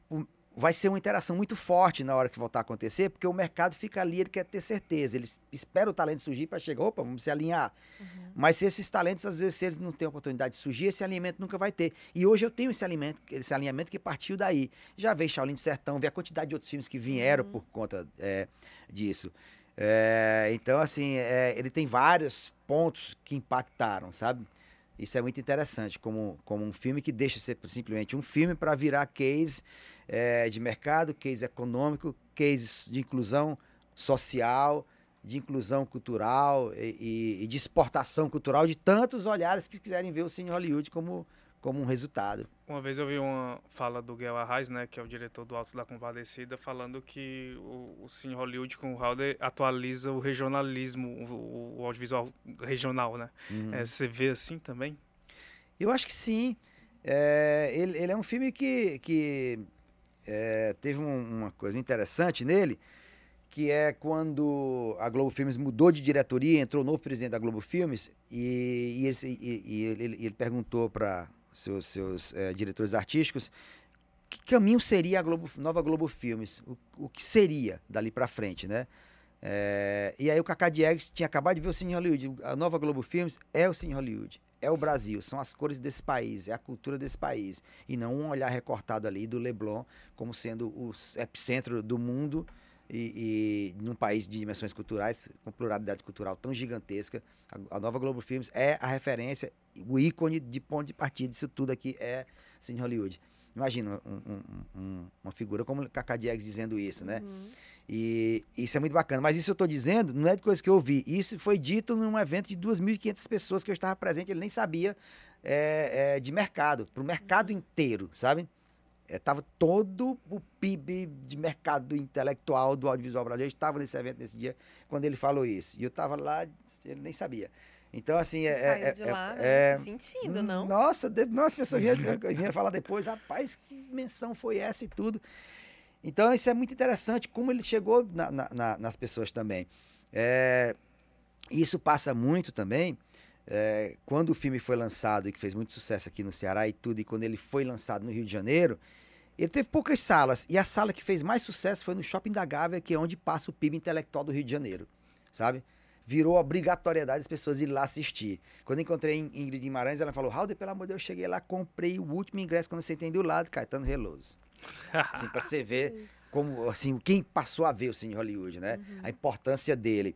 vai ser uma interação muito forte na hora que voltar a acontecer, porque o mercado fica ali, ele quer ter certeza, ele espera o talento surgir para chegar, opa, vamos se alinhar. Uhum. Mas se esses talentos, às vezes, se eles não têm oportunidade de surgir, esse alinhamento nunca vai ter. E hoje eu tenho esse alinhamento, esse alinhamento que partiu daí. Já veio Shaolin do Sertão, vê a quantidade de outros filmes que vieram uhum. por conta é, disso. É, então, assim, é, ele tem vários pontos que impactaram, sabe? Isso é muito interessante, como, como um filme que deixa ser simplesmente um filme para virar case é, de mercado, case econômico, case de inclusão social, de inclusão cultural e, e, de exportação cultural de tantos olhares que quiserem ver o Cine Hollywood como, como um resultado. Uma vez eu vi uma fala do Guel Arraes, né, que é o diretor do Alto da Compadecida, falando que o, o Cine Hollywood com o Halder atualiza o regionalismo, o, o audiovisual regional, né? Uhum. É, você vê assim também? Eu acho que sim. É, ele, ele, é um filme que, que é, teve um, uma coisa interessante nele, que é quando a Globo Filmes mudou de diretoria, entrou o novo presidente da Globo Filmes, e, e, ele, e ele, ele, perguntou para seus, seus é, diretores artísticos que caminho seria a Globo, nova Globo Filmes, o, o que seria dali para frente, né? É, e aí o Cacá Diegues tinha acabado de ver o Cine Hollywood. A nova Globo Filmes é o Cine Hollywood é o Brasil, são as cores desse país, é a cultura desse país. E não um olhar recortado ali do Leblon como sendo o epicentro do mundo e, e num país de dimensões culturais, com pluralidade cultural tão gigantesca. A, a, nova Globo Filmes é a referência, o ícone de ponto de partida disso tudo aqui é Cine Hollywood. Imagina um, um, um, uma figura como Cacá Diegues dizendo isso, né? Uhum. E isso é muito bacana. Mas isso eu estou dizendo não é de coisa que eu ouvi. Isso foi dito num evento de 2.500 pessoas que eu estava presente, ele nem sabia é, é, de mercado, para o mercado inteiro, sabe? Estava é, todo o PIB de mercado intelectual do audiovisual brasileiro estava nesse evento nesse dia, quando ele falou isso. E eu estava lá, ele nem sabia. Então, assim, é. é, de lá, né? é, sentindo, não? Nossa, de, nossa, as pessoas vinham, vinham falar depois, rapaz, que menção foi essa e tudo. Então, isso é muito interessante, como ele chegou na, na, nas pessoas também. É, isso passa muito também, é, quando o filme foi lançado e que fez muito sucesso aqui no Ceará e tudo, e quando ele foi lançado no Rio de Janeiro, ele teve poucas salas, e a sala que fez mais sucesso foi no Shopping da Gávea, que é onde passa o PIB intelectual do Rio de Janeiro, sabe? Virou obrigatoriedade as pessoas irem lá assistir. Quando encontrei Ingrid Guimarães, ela falou, Raul, pelo amor de Deus, eu cheguei lá, comprei o último ingresso quando você entendeu do lado, Caetano Reloso. Assim, para você ver como, assim, quem passou a ver o Cine Hollywood, né? Uhum. A importância dele.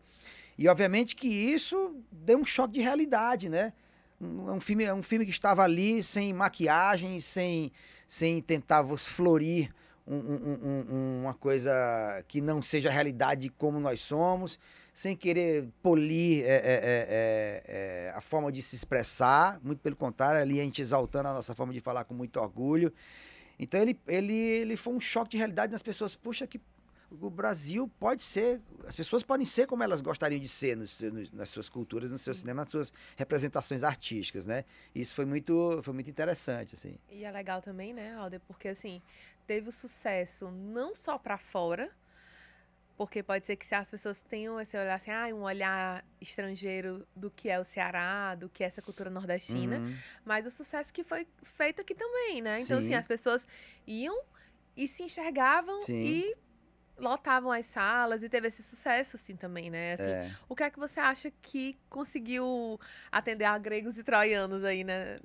E obviamente que isso deu um choque de realidade, né? Um, um filme, um filme que estava ali sem maquiagem, sem, sem tentar florir um, um, uma coisa que não seja a realidade como nós somos, sem querer polir é, é, é, é, a forma de se expressar, muito pelo contrário, ali a gente exaltando a nossa forma de falar com muito orgulho. Então ele, ele, ele foi um choque de realidade nas pessoas. Puxa, que o Brasil pode ser, as pessoas podem ser como elas gostariam de ser nos, nos, nas suas culturas, no seu cinema, nas suas representações artísticas, né? Isso foi muito, foi muito interessante, assim. E é legal também, né, Alder, porque assim, teve o sucesso não só para fora, porque pode ser que se as pessoas tenham esse olhar assim, ah, um olhar estrangeiro do que é o Ceará, do que é essa cultura nordestina, uhum. mas o sucesso que foi feito aqui também, né? Então, assim, Sim. assim, as pessoas iam e se enxergavam Sim. e lotavam as salas e teve esse sucesso, assim, também, né? Assim, é. O que é que você acha que conseguiu atender a gregos e troianos aí, né?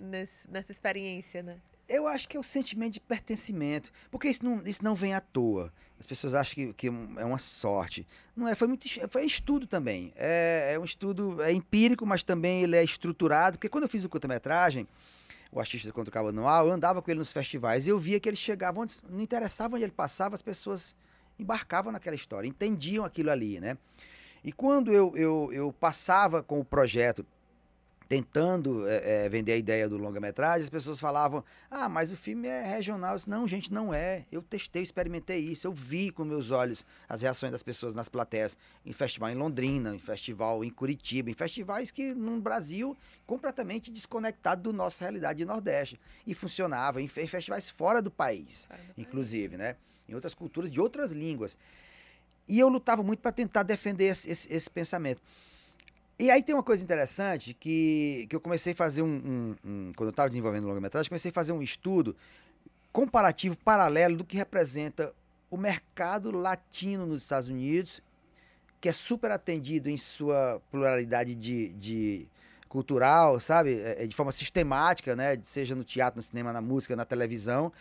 nessa experiência, né? Eu acho que é o sentimento de pertencimento, porque isso não, isso não vem à toa. As pessoas acham que, que é uma sorte. Não é, foi muito foi estudo também. É, é um estudo é empírico, mas também ele é estruturado, porque quando eu fiz o curta-metragem, o artista contra o cabo anual, eu andava com ele nos festivais e eu via que ele chegava onde não interessava onde ele passava, as pessoas embarcavam naquela história, entendiam aquilo ali, né? E quando eu, eu, eu passava com o projeto tentando é, é, vender a ideia do longa-metragem, as pessoas falavam: ah, mas o filme é regional. Eu disse, não, gente, não é. Eu testei, experimentei isso. Eu vi com meus olhos as reações das pessoas nas plateias, em festival em Londrina, em festival em Curitiba, em festivais que no Brasil completamente desconectado da nossa realidade de Nordeste. E funcionava em, em festivais fora do país, fora do inclusive, país. né? Em outras culturas, de outras línguas. E eu lutava muito para tentar defender esse, esse, esse pensamento. E aí tem uma coisa interessante que, que eu comecei a fazer um. um, um quando eu estava desenvolvendo longa-metragem, comecei a fazer um estudo comparativo paralelo do que representa o mercado latino nos Estados Unidos, que é super atendido em sua pluralidade de, de cultural, sabe? É, é de forma sistemática, né? Seja no teatro, no cinema, na música, na televisão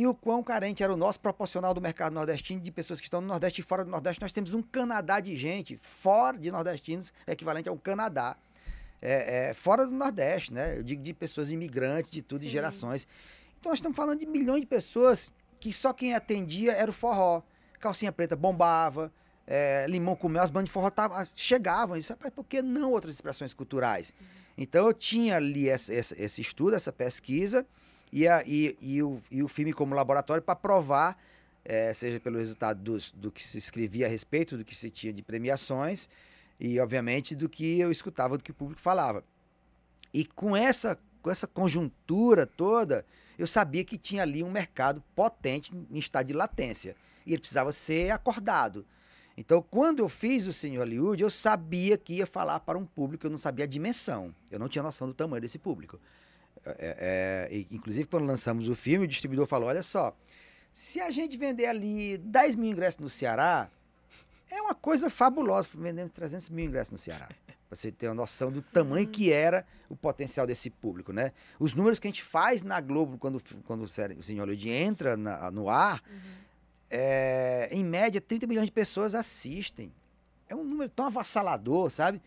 e o quão carente era o nosso proporcional do mercado nordestino de pessoas que estão no Nordeste e fora do Nordeste. Nós temos um Canadá de gente fora de nordestinos, equivalente a um Canadá. É, é, fora do Nordeste, né? Eu digo de pessoas imigrantes, de tudo, Sim. de gerações. Então nós estamos falando de milhões de pessoas que só quem atendia era o forró. Calcinha preta bombava, é, Limão com Mel, as bandas de forró tava, chegavam. E disse, rapaz, por que não outras expressões culturais? Então eu tinha ali esse estudo, essa pesquisa, e, a, e, e, o, e o filme como laboratório para provar, é, seja pelo resultado dos, do que se escrevia a respeito, do que se tinha de premiações, e obviamente do que eu escutava, do que o público falava. E com essa, com essa conjuntura toda, eu sabia que tinha ali um mercado potente em estado de latência. E ele precisava ser acordado. Então, quando eu fiz o Senhor Hollywood, eu sabia que ia falar para um público, eu não sabia a dimensão. Eu não tinha noção do tamanho desse público. É, é, inclusive, quando lançamos o filme, o distribuidor falou: olha só, se a gente vender ali 10 mil ingressos no Ceará, é uma coisa fabulosa. Vendendo 300 mil ingressos no Ceará. Pra você ter uma noção do tamanho que era o potencial desse público, né? Os números que a gente faz na Globo quando, quando o Senhor Hollywood entra na, no ar, uhum. é, em média, 30 milhões de pessoas assistem. É um número tão avassalador, sabe?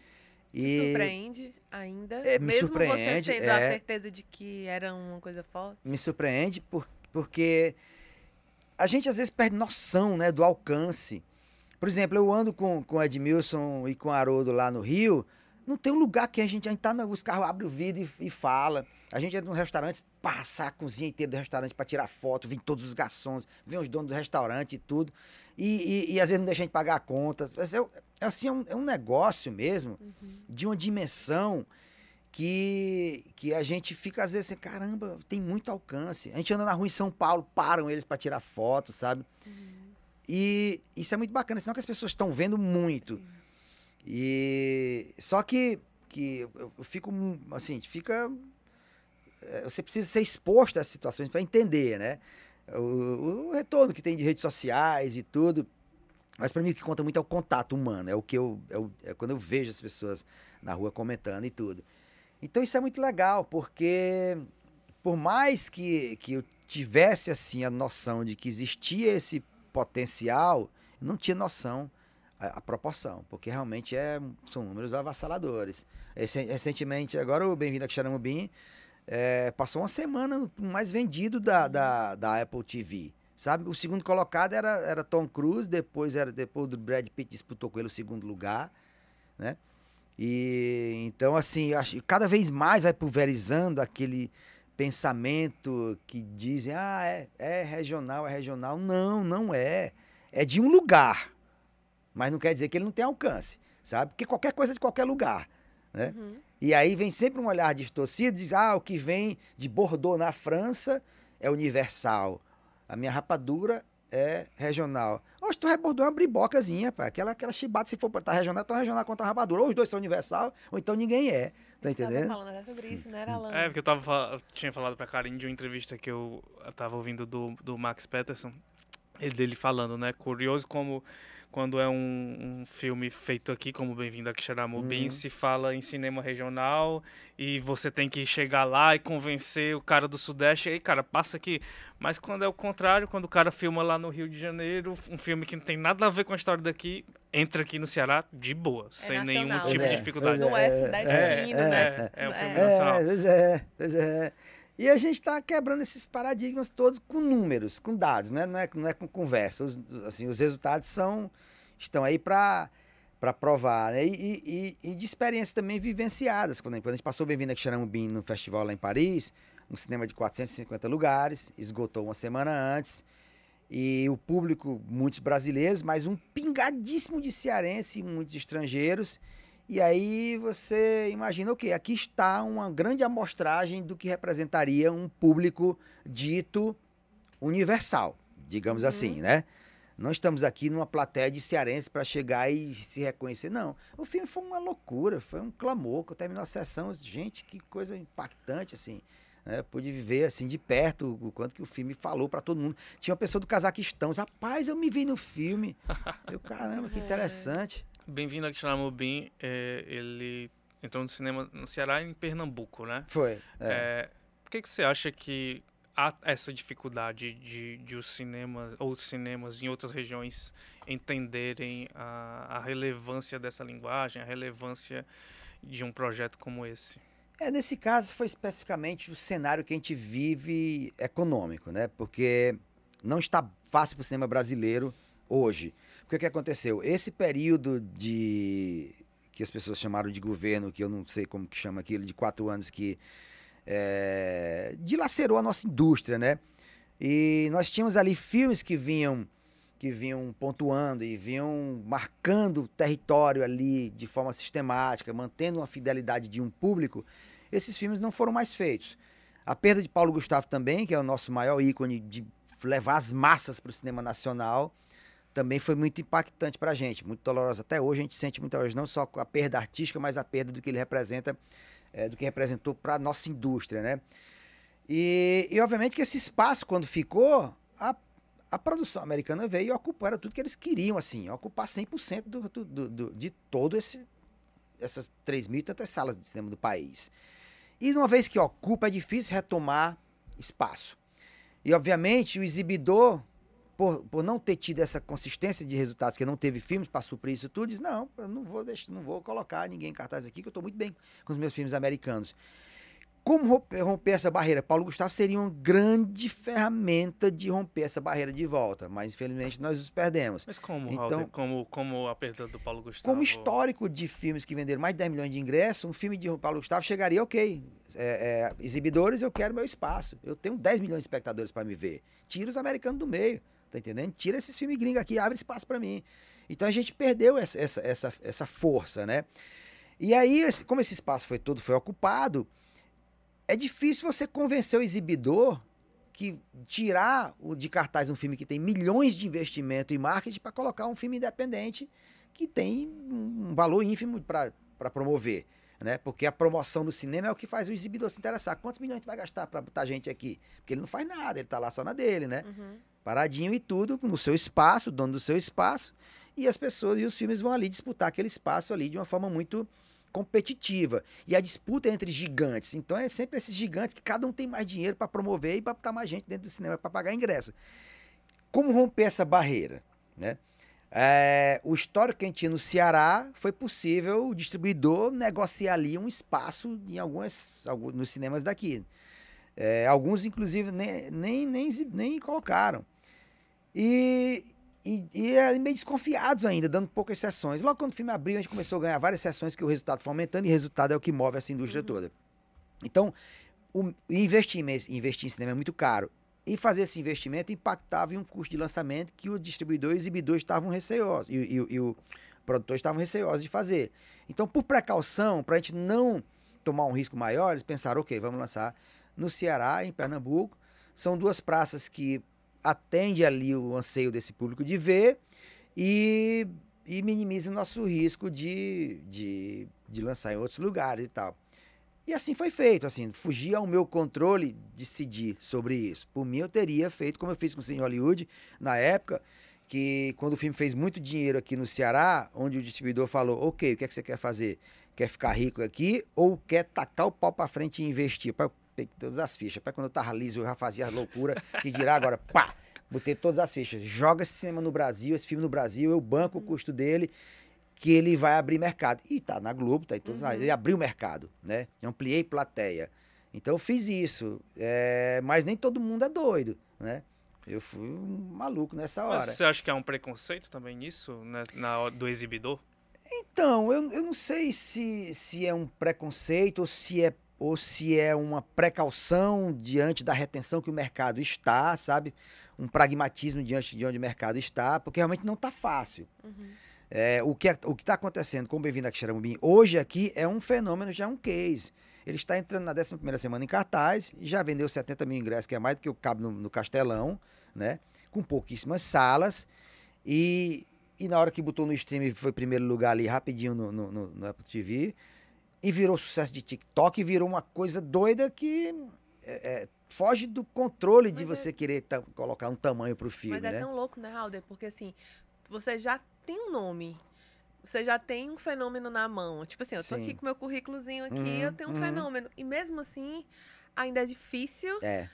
E surpreende ainda, é, me mesmo surpreende, você tendo é, a certeza de que era uma coisa forte. Me surpreende por, porque a gente às vezes perde noção né, do alcance. Por exemplo, eu ando com, com Edmilson e com Haroldo lá no Rio, não tem um lugar que a gente, a gente tá, os carros abrem o vidro e, e, fala. A gente entra nos restaurantes, passa a cozinha inteira do restaurante para tirar foto, vem todos os garçons, vem os donos do restaurante e tudo. E, e, e às vezes não deixa a gente pagar a conta. É, assim, é um, é um negócio mesmo, uhum. de uma dimensão que, que a gente fica às vezes assim, caramba, tem muito alcance. A gente anda na rua em São Paulo, param eles para tirar foto, sabe? Uhum. E isso é muito bacana, senão que as pessoas estão vendo muito. Sim. E só que, que eu, fico assim, fica é, você precisa ser exposto a essas situações para entender, né? O, o, retorno que tem de redes sociais e tudo. Mas para mim o que conta muito é o contato humano, é o que eu é, o, é quando eu vejo as pessoas na rua comentando e tudo. Então isso é muito legal, porque por mais que, que eu tivesse assim a noção de que existia esse potencial, eu não tinha noção a, a, proporção, porque realmente é, são números avassaladores. Recentemente, agora o Bem-vindo a Xaramubim é, passou uma semana mais vendido da, da, da, Apple TV. Sabe? O segundo colocado era, era Tom Cruise, depois era depois do Brad Pitt disputou com ele o segundo lugar, né? E então assim, acho, cada vez mais vai pulverizando aquele pensamento que dizem, ah, é, é regional, é regional. Não, não é. É de um lugar. Mas não quer dizer que ele não tem alcance, sabe? Porque qualquer coisa é de qualquer lugar, né? Uhum. E aí vem sempre um olhar distorcido, diz, ah, o que vem de Bordeaux na França é universal. A minha rapadura é regional. Hoje tu rebordou uma bribocazinha, pá. Aquela, aquela chibata, se for botar regional, então regional contra a rapadura. Ou os dois são universal, ou então ninguém é. Tá entendendo? Tava falando sobre isso, né? Era É, porque eu, tava, eu tinha falado pra Karen de uma entrevista que eu, eu tava ouvindo do, do Max Peterson. Ele dele falando, né? Curioso como quando é um, um filme feito aqui, como Bem-vindo a Quixaramubim, uhum. se fala em cinema regional e você tem que chegar lá e convencer o cara do Sudeste, aí, cara, passa aqui. Mas quando é o contrário, quando o cara filma lá no Rio de Janeiro, um filme que não tem nada a ver com a história daqui, entra aqui no Ceará de boa, é sem nacional. nenhum tipo é, de dificuldade. Não é Sudeste é, é, né? É, é, um filme nacional. Pois é, pois é. E a gente está quebrando esses paradigmas todos com números, com dados, né? não, é, não é com conversa. Os, assim, os resultados são, estão aí para provar, né? E, e, e, de experiências também vivenciadas. Quando, quando a gente passou Bem-vindo a Xaramubim no festival lá em Paris, um cinema de 450 lugares, esgotou uma semana antes, e o público, muitos brasileiros, mas um pingadíssimo de cearense e muitos estrangeiros, e aí você imagina o quê? Aqui está uma grande amostragem do que representaria um público dito universal, digamos uhum. assim, né? Não estamos aqui numa plateia de cearense para chegar e se reconhecer, não. O filme foi uma loucura, foi um clamor. Quando terminou a sessão, gente, que coisa impactante, assim. Né? Pude viver assim de perto o quanto que o filme falou para todo mundo. Tinha uma pessoa do Cazaquistão, rapaz, eu me vi no filme. eu, caramba, que é. interessante. Bem-vindo a Xaramubim, é, ele entrou no cinema no Ceará e em Pernambuco, né? Foi. É. É, por que, que você acha que há essa dificuldade de, de os cinemas, ou cinemas em outras regiões entenderem a, a relevância dessa linguagem, a relevância de um projeto como esse? É, nesse caso foi especificamente o cenário que a gente vive econômico, né? Porque não está fácil para o cinema brasileiro hoje. Porque que, que aconteceu? Esse período de que as pessoas chamaram de governo, que eu não sei como que chama aquilo, de quatro anos que é, dilacerou a nossa indústria, né? E nós tínhamos ali filmes que vinham que vinham pontuando e vinham marcando o território ali de forma sistemática, mantendo uma fidelidade de um público, esses filmes não foram mais feitos. A perda de Paulo Gustavo também, que é o nosso maior ícone de levar as massas para o cinema nacional, também foi muito impactante para a gente, muito dolorosa. Até hoje a gente sente muita hoje não só a perda artística, mas a perda do que ele representa, é, do que representou para a nossa indústria, né? E, e, obviamente que esse espaço, quando ficou, a, a produção americana veio e ocupou, era tudo que eles queriam, assim, ocupar 100% do, do, do, de todo esse essas 3 mil e tantas salas de cinema do país. E uma vez que ocupa, é difícil retomar espaço. E obviamente o exibidor por, por não ter tido essa consistência de resultados, que não teve filmes para suprir isso tudo, diz, não, eu não vou, deixar, não vou colocar ninguém em cartaz aqui, que eu estou muito bem com os meus filmes americanos. Como romper, romper, essa barreira? Paulo Gustavo seria uma grande ferramenta de romper essa barreira de volta, mas infelizmente nós os perdemos. Mas como, então, como, como a perda do Paulo Gustavo? Como histórico de filmes que venderam mais de 10 milhões de ingressos, um filme de Paulo Gustavo chegaria, ok, é, é, exibidores, eu quero meu espaço. Eu tenho 10 milhões de espectadores para me ver. Tira os americanos do meio. Tá entendendo? Tira esses filmes gringos aqui, abre espaço para mim. Então a gente perdeu essa, essa, essa, essa força, né? E aí, como esse espaço foi todo foi ocupado, é difícil você convencer o exibidor que tirar o de cartaz um filme que tem milhões de investimento em marketing para colocar um filme independente que tem um valor ínfimo para promover. Né? Porque a promoção do cinema é o que faz o exibidor se interessar. Quantos milhões vai gastar para botar gente aqui? Porque ele não faz nada, ele está lá só na dele, né? Uhum paradinho e tudo, no seu espaço, dono do seu espaço, e as pessoas e os filmes vão ali disputar aquele espaço ali de uma forma muito competitiva. E a disputa é entre gigantes. Então é sempre esses gigantes que cada um tem mais dinheiro para promover e para botar mais gente dentro do cinema para pagar ingresso. Como romper essa barreira, né? É, o histórico que a gente tinha no Ceará foi possível o distribuidor negociar ali um espaço em algumas, alguns, nos cinemas daqui. É, alguns, inclusive, nem, nem, nem, nem colocaram. E, e, e é meio desconfiados ainda, dando poucas sessões. Logo quando o filme abriu, a gente começou a ganhar várias sessões que o resultado foi aumentando e o resultado é o que move essa indústria uhum. toda. Então, o, investir, investir em cinema é muito caro. E fazer esse investimento impactava em um custo de lançamento que o distribuidor e o exibidor estavam receosos, e, e, e o produtor estavam receosos de fazer. Então, por precaução, para a gente não tomar um risco maior, eles pensaram, ok, vamos lançar no Ceará, em Pernambuco. São duas praças que atende ali o anseio desse público de ver e, e minimiza nosso risco de, de, de lançar em outros lugares e tal. E assim foi feito, assim, fugia ao meu controle decidir sobre isso. Por mim, eu teria feito como eu fiz com o Cine Hollywood na época, que quando o filme fez muito dinheiro aqui no Ceará, onde o distribuidor falou, ok, o que, é que você quer fazer? Quer ficar rico aqui ou quer tacar o pau para frente e investir? Peguei todas as fichas. Para quando eu tava liso, eu já fazia loucura, que dirá agora, pá! Botei todas as fichas. Joga esse cinema no Brasil, esse filme no Brasil, eu banco uhum. o custo dele, que ele vai abrir mercado. E tá na Globo, tá em todos uhum. Ele abriu o mercado, né? Ampliei plateia. Então eu fiz isso. É... Mas nem todo mundo é doido, né? Eu fui um maluco nessa hora. Mas você acha que há um preconceito também nisso, né? Na, do exibidor? Então, eu, eu não sei se, se é um preconceito ou se é ou se é uma precaução diante da retenção que o mercado está, sabe? Um pragmatismo diante de onde o mercado está, porque realmente não está fácil. Uhum. É, o que é, o está acontecendo com o Bem-vindo a Quixeramobim hoje aqui é um fenômeno, já é um case. Ele está entrando na 11 semana em cartaz, já vendeu 70 mil ingressos, que é mais do que o cabe no, no Castelão, né? Com pouquíssimas salas. E, e na hora que botou no stream, foi primeiro lugar ali rapidinho no, no, no, no Apple TV e virou sucesso de TikTok e virou uma coisa doida que é, é, foge do controle de Mas você é... querer colocar um tamanho pro filme, Mas é né? tão louco, né, Halder? Porque assim, você já tem um nome. Você já tem um fenômeno na mão. Tipo assim, eu tô Sim. aqui com meu currículozinho aqui, uhum, eu tenho um uhum. fenômeno. E mesmo assim, ainda é difícil. É.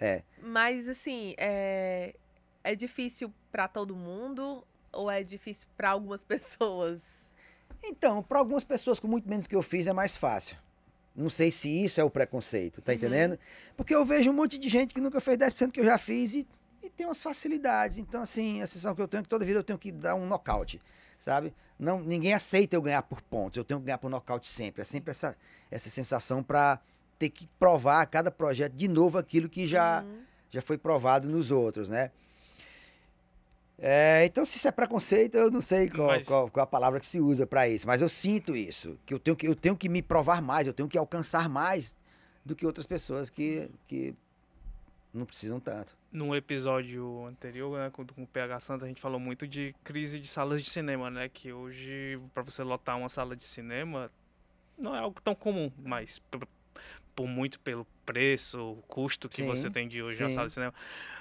É. Mas assim, é, é difícil para todo mundo ou é difícil para algumas pessoas? Então, para algumas pessoas com muito menos que eu fiz é mais fácil. Não sei se isso é o preconceito, tá uhum. entendendo? Porque eu vejo um monte de gente que nunca fez 10% que eu já fiz e e tem umas facilidades. Então, assim, a sensação que eu tenho é que toda vida eu tenho que dar um nocaute, sabe? Não, ninguém aceita eu ganhar por pontos, eu tenho que ganhar por nocaute sempre. É sempre essa, essa sensação para ter que provar a cada projeto de novo aquilo que já, Uhum. já foi provado nos outros, né? É, então, se isso é preconceito, eu não sei qual, Mas- qual, qual a palavra que se usa para isso, mas eu sinto isso, que eu tenho que eu tenho que me provar mais, eu tenho que alcançar mais do que outras pessoas que, que não precisam tanto. Num episódio anterior, né, com, com o PH Santos, a gente falou muito de crise de salas de cinema, né? Que hoje, para você lotar uma sala de cinema, não é algo tão comum, mas por, muito pelo preço, o custo que Sim, você tem de hoje na sim. sala de cinema.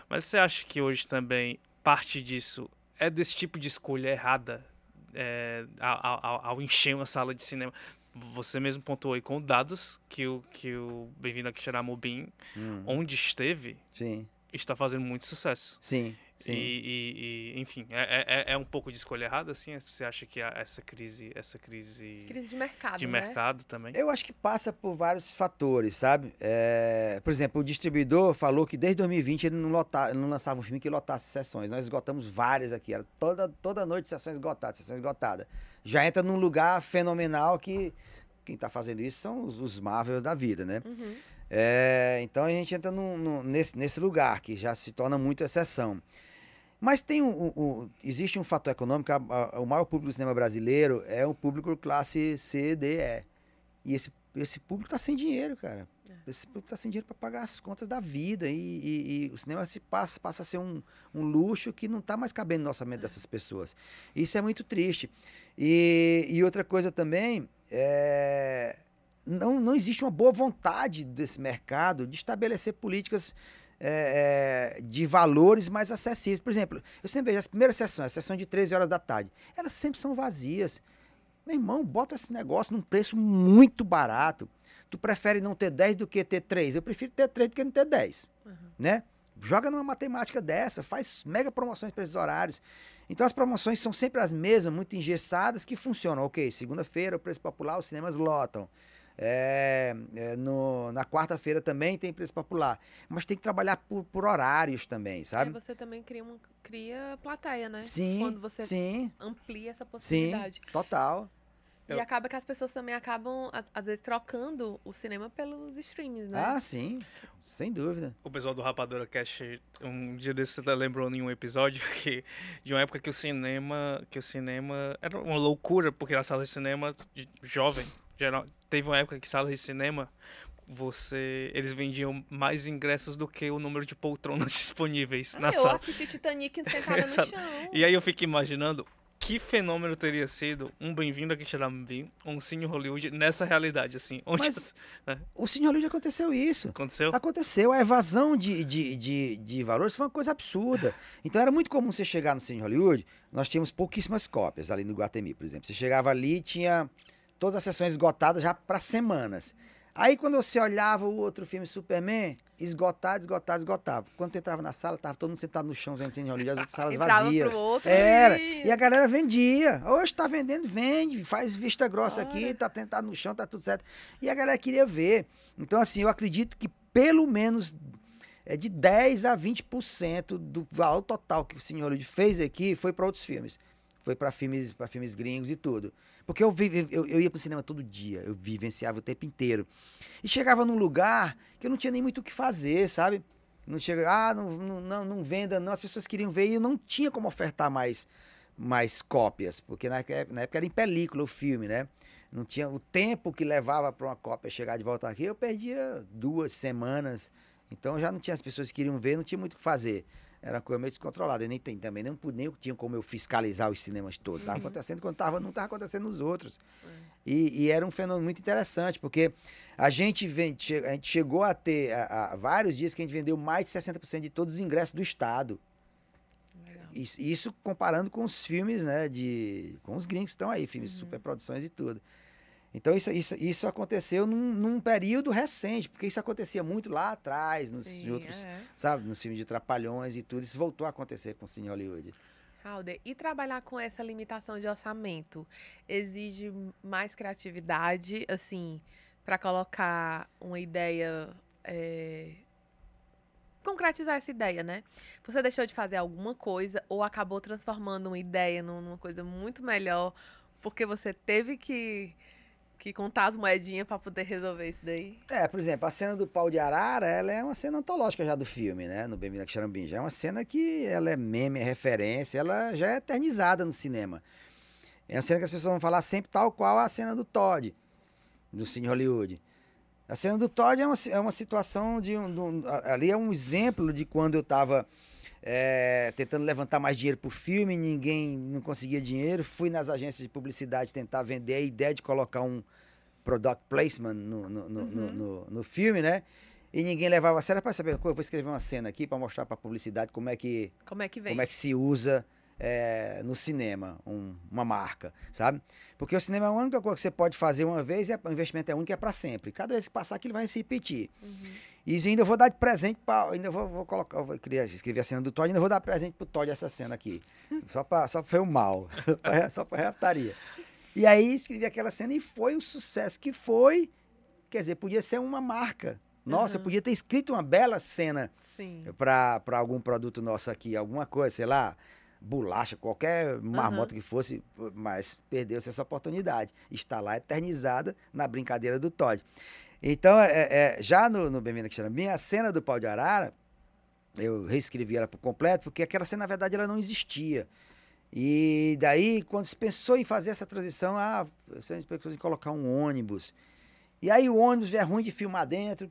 Mas você acha que hoje também parte disso é desse tipo de escolha errada é, ao, ao- ao encher uma sala de cinema? Você mesmo pontuou aí com dados que o, que o Bem-vindo a Quixeramobim, Hum, onde esteve, sim, está fazendo muito sucesso. sim, sim. E, e- e, enfim, é, é- é um pouco de escolha errada, assim? Você acha que essa crise, essa crise, Crise de mercado, de né? mercado também? Eu acho que passa por vários fatores, sabe? É, por exemplo, o distribuidor falou que desde 2020 ele não, lota, ele não lançava um filme que lotasse sessões. Nós esgotamos várias aqui, era toda, toda noite sessões esgotadas, sessões esgotadas. Já entra num lugar fenomenal que quem tá fazendo isso são os, os Marvel da vida, né? Uhum. É, então a gente entra num- num- nesse, nesse lugar que já se torna muito exceção. Mas tem um, um- existe um fator econômico, a- a- o maior público do cinema brasileiro é um público classe C, D, E. E esse, esse público está sem dinheiro, cara. Esse público está sem dinheiro para pagar as contas da vida. E, e- e o cinema se passa, passa a ser um, um luxo que não está mais cabendo no orçamento dessas pessoas. Isso é muito triste. E, e outra coisa também, é, não, não existe uma boa vontade desse mercado de estabelecer políticas é, é, de valores mais acessíveis. Por exemplo, eu sempre vejo as primeiras sessões, as sessões de 13 horas da tarde, elas sempre são vazias. Meu irmão, bota esse negócio num preço muito barato. Tu prefere não ter 10 do que ter 3? Eu prefiro ter 3 do que não ter 10 Uhum. né? Joga numa matemática dessa, faz mega promoções para esses horários. Então as promoções são sempre as mesmas, muito engessadas, que funcionam. Ok, segunda-feira o preço popular, os cinemas lotam. É, é, no- na quarta-feira também tem preço popular. Mas tem que trabalhar por, por horários também, Aí sabe? você também cria, uma, cria plateia, né? Sim, Quando você sim, amplia essa sim, possibilidade. total. E Eu- acaba que as pessoas também acabam, às vezes, trocando o cinema pelos streams, né? Ah, sim, sem dúvida. O pessoal do Rapadura Cast, um dia desse você tá lembrando em um episódio que de uma época que o cinema, que o cinema era uma loucura, porque a sala de cinema de- jovem, geral, teve uma época que salas de cinema você eles vendiam mais ingressos do que o número de poltronas disponíveis Ah, na eu sala. assisti Titanic sentada no chão. E aí eu fico imaginando que fenômeno teria sido um bem-vindo a Quixeramobim, um Cine Hollywood nessa realidade assim, onde Mas- O Cine Hollywood aconteceu isso. aconteceu? Aconteceu, a evasão de, de, de, de valores foi uma coisa absurda. Então era muito comum você chegar no Cine Hollywood, nós tínhamos pouquíssimas cópias ali no Guatemi, por exemplo. Você chegava ali e tinha todas as sessões esgotadas já para semanas. Aí quando você olhava o outro filme Superman, esgotado, esgotado, esgotado. Quando tu entrava na sala, tava todo mundo sentado no chão vendo Cine Hollywood, as outras salas Entrava vazias. pro outro Era. e- E a galera vendia. Hoje tá vendendo, vende, faz vista grossa aqui, Ora. tá tentado no chão, tá tudo certo. E a galera queria ver. Então, assim, eu acredito que pelo menos é de 10 a 20% do valor total que o Cine Hollywood fez aqui foi para outros filmes. Foi para filmes, para filmes gringos e tudo. Porque eu, vi- eu, eu ia pro cinema todo dia, eu vivenciava o tempo inteiro. E chegava num lugar que eu não tinha nem muito o que fazer, sabe? Não chega, ah, não, não, não, venda, não. As pessoas queriam ver e eu não tinha como ofertar mais, mais cópias, porque na, época- na época era em película o filme, né? Não tinha o tempo que levava para uma cópia chegar de volta aqui, eu perdia duas semanas. Então já não tinha as pessoas que queriam ver, não tinha muito o que fazer. Era uma coisa meio descontrolada. E nem tem também, nem, nem tinha como eu fiscalizar os cinemas todos. Estava Uhum. acontecendo quando tava, não estava acontecendo nos outros. É. E, e era um fenômeno muito interessante, porque a gente, vem, che- a gente chegou a ter a- a vários dias que a gente vendeu mais de 60% de todos os ingressos do Estado. Isso, isso comparando com os filmes, né, de, com os gringos que estão aí, filmes de Uhum. superproduções e tudo. Então isso, isso, isso aconteceu num, num período recente, porque isso acontecia muito lá atrás, nos Sim, outros, é. sabe, nos filmes de Trapalhões e tudo. Isso voltou a acontecer com o Cine Hollywood. Halder, e trabalhar com essa limitação de orçamento exige mais criatividade, assim, para colocar uma ideia é, concretizar essa ideia, né? Você deixou de fazer alguma coisa ou acabou transformando uma ideia numa coisa muito melhor porque você teve que que contar as moedinhas para poder resolver isso daí. É, por exemplo, a cena do pau de arara, ela é uma cena antológica já do filme, né? No Bem-vindo a Xarambim. Já é uma cena que ela é meme, é referência, ela já é eternizada no cinema. É uma cena que as pessoas vão falar sempre tal qual a cena do Todd, do Cine Hollywood. A cena do Todd é uma, é uma situação de um, de um, Ali é um exemplo de quando eu estava é, tentando levantar mais dinheiro para o filme, ninguém não conseguia dinheiro. Fui nas agências de publicidade tentar vender a ideia de colocar um product placement no, no, no, uhum. no, no filme, né? E ninguém levava a sério para saber, eu vou escrever uma cena aqui para mostrar para a publicidade como é que como é que, vem. como é que se usa é, no cinema um, uma marca, sabe? Porque o cinema é a única coisa que você pode fazer uma vez e o investimento é único é para sempre. Cada vez que passar aquilo vai se repetir. Uhum. E ainda vou dar de presente para. Ainda vou, vou colocar. Vou criar, escrever a cena do Todd, ainda vou dar presente pro Todd essa cena aqui. Só para só pra o mal. só para reptaria. E aí escrevi aquela cena e foi o sucesso que foi. Quer dizer, podia ser uma marca. Nossa, uhum. eu podia ter escrito uma bela cena para algum produto nosso aqui, alguma coisa, sei lá, bolacha, qualquer marmota uhum. que fosse, mas perdeu-se essa oportunidade. Está lá eternizada na brincadeira do Todd. Então, é, é, já no, no Bem-vindo aqui a cena do pau de arara, eu reescrevi ela por completo, porque aquela cena, na verdade, ela não existia. E daí, quando se pensou em fazer essa transição, ah, você pensou em colocar um ônibus. E aí o ônibus é ruim de filmar dentro,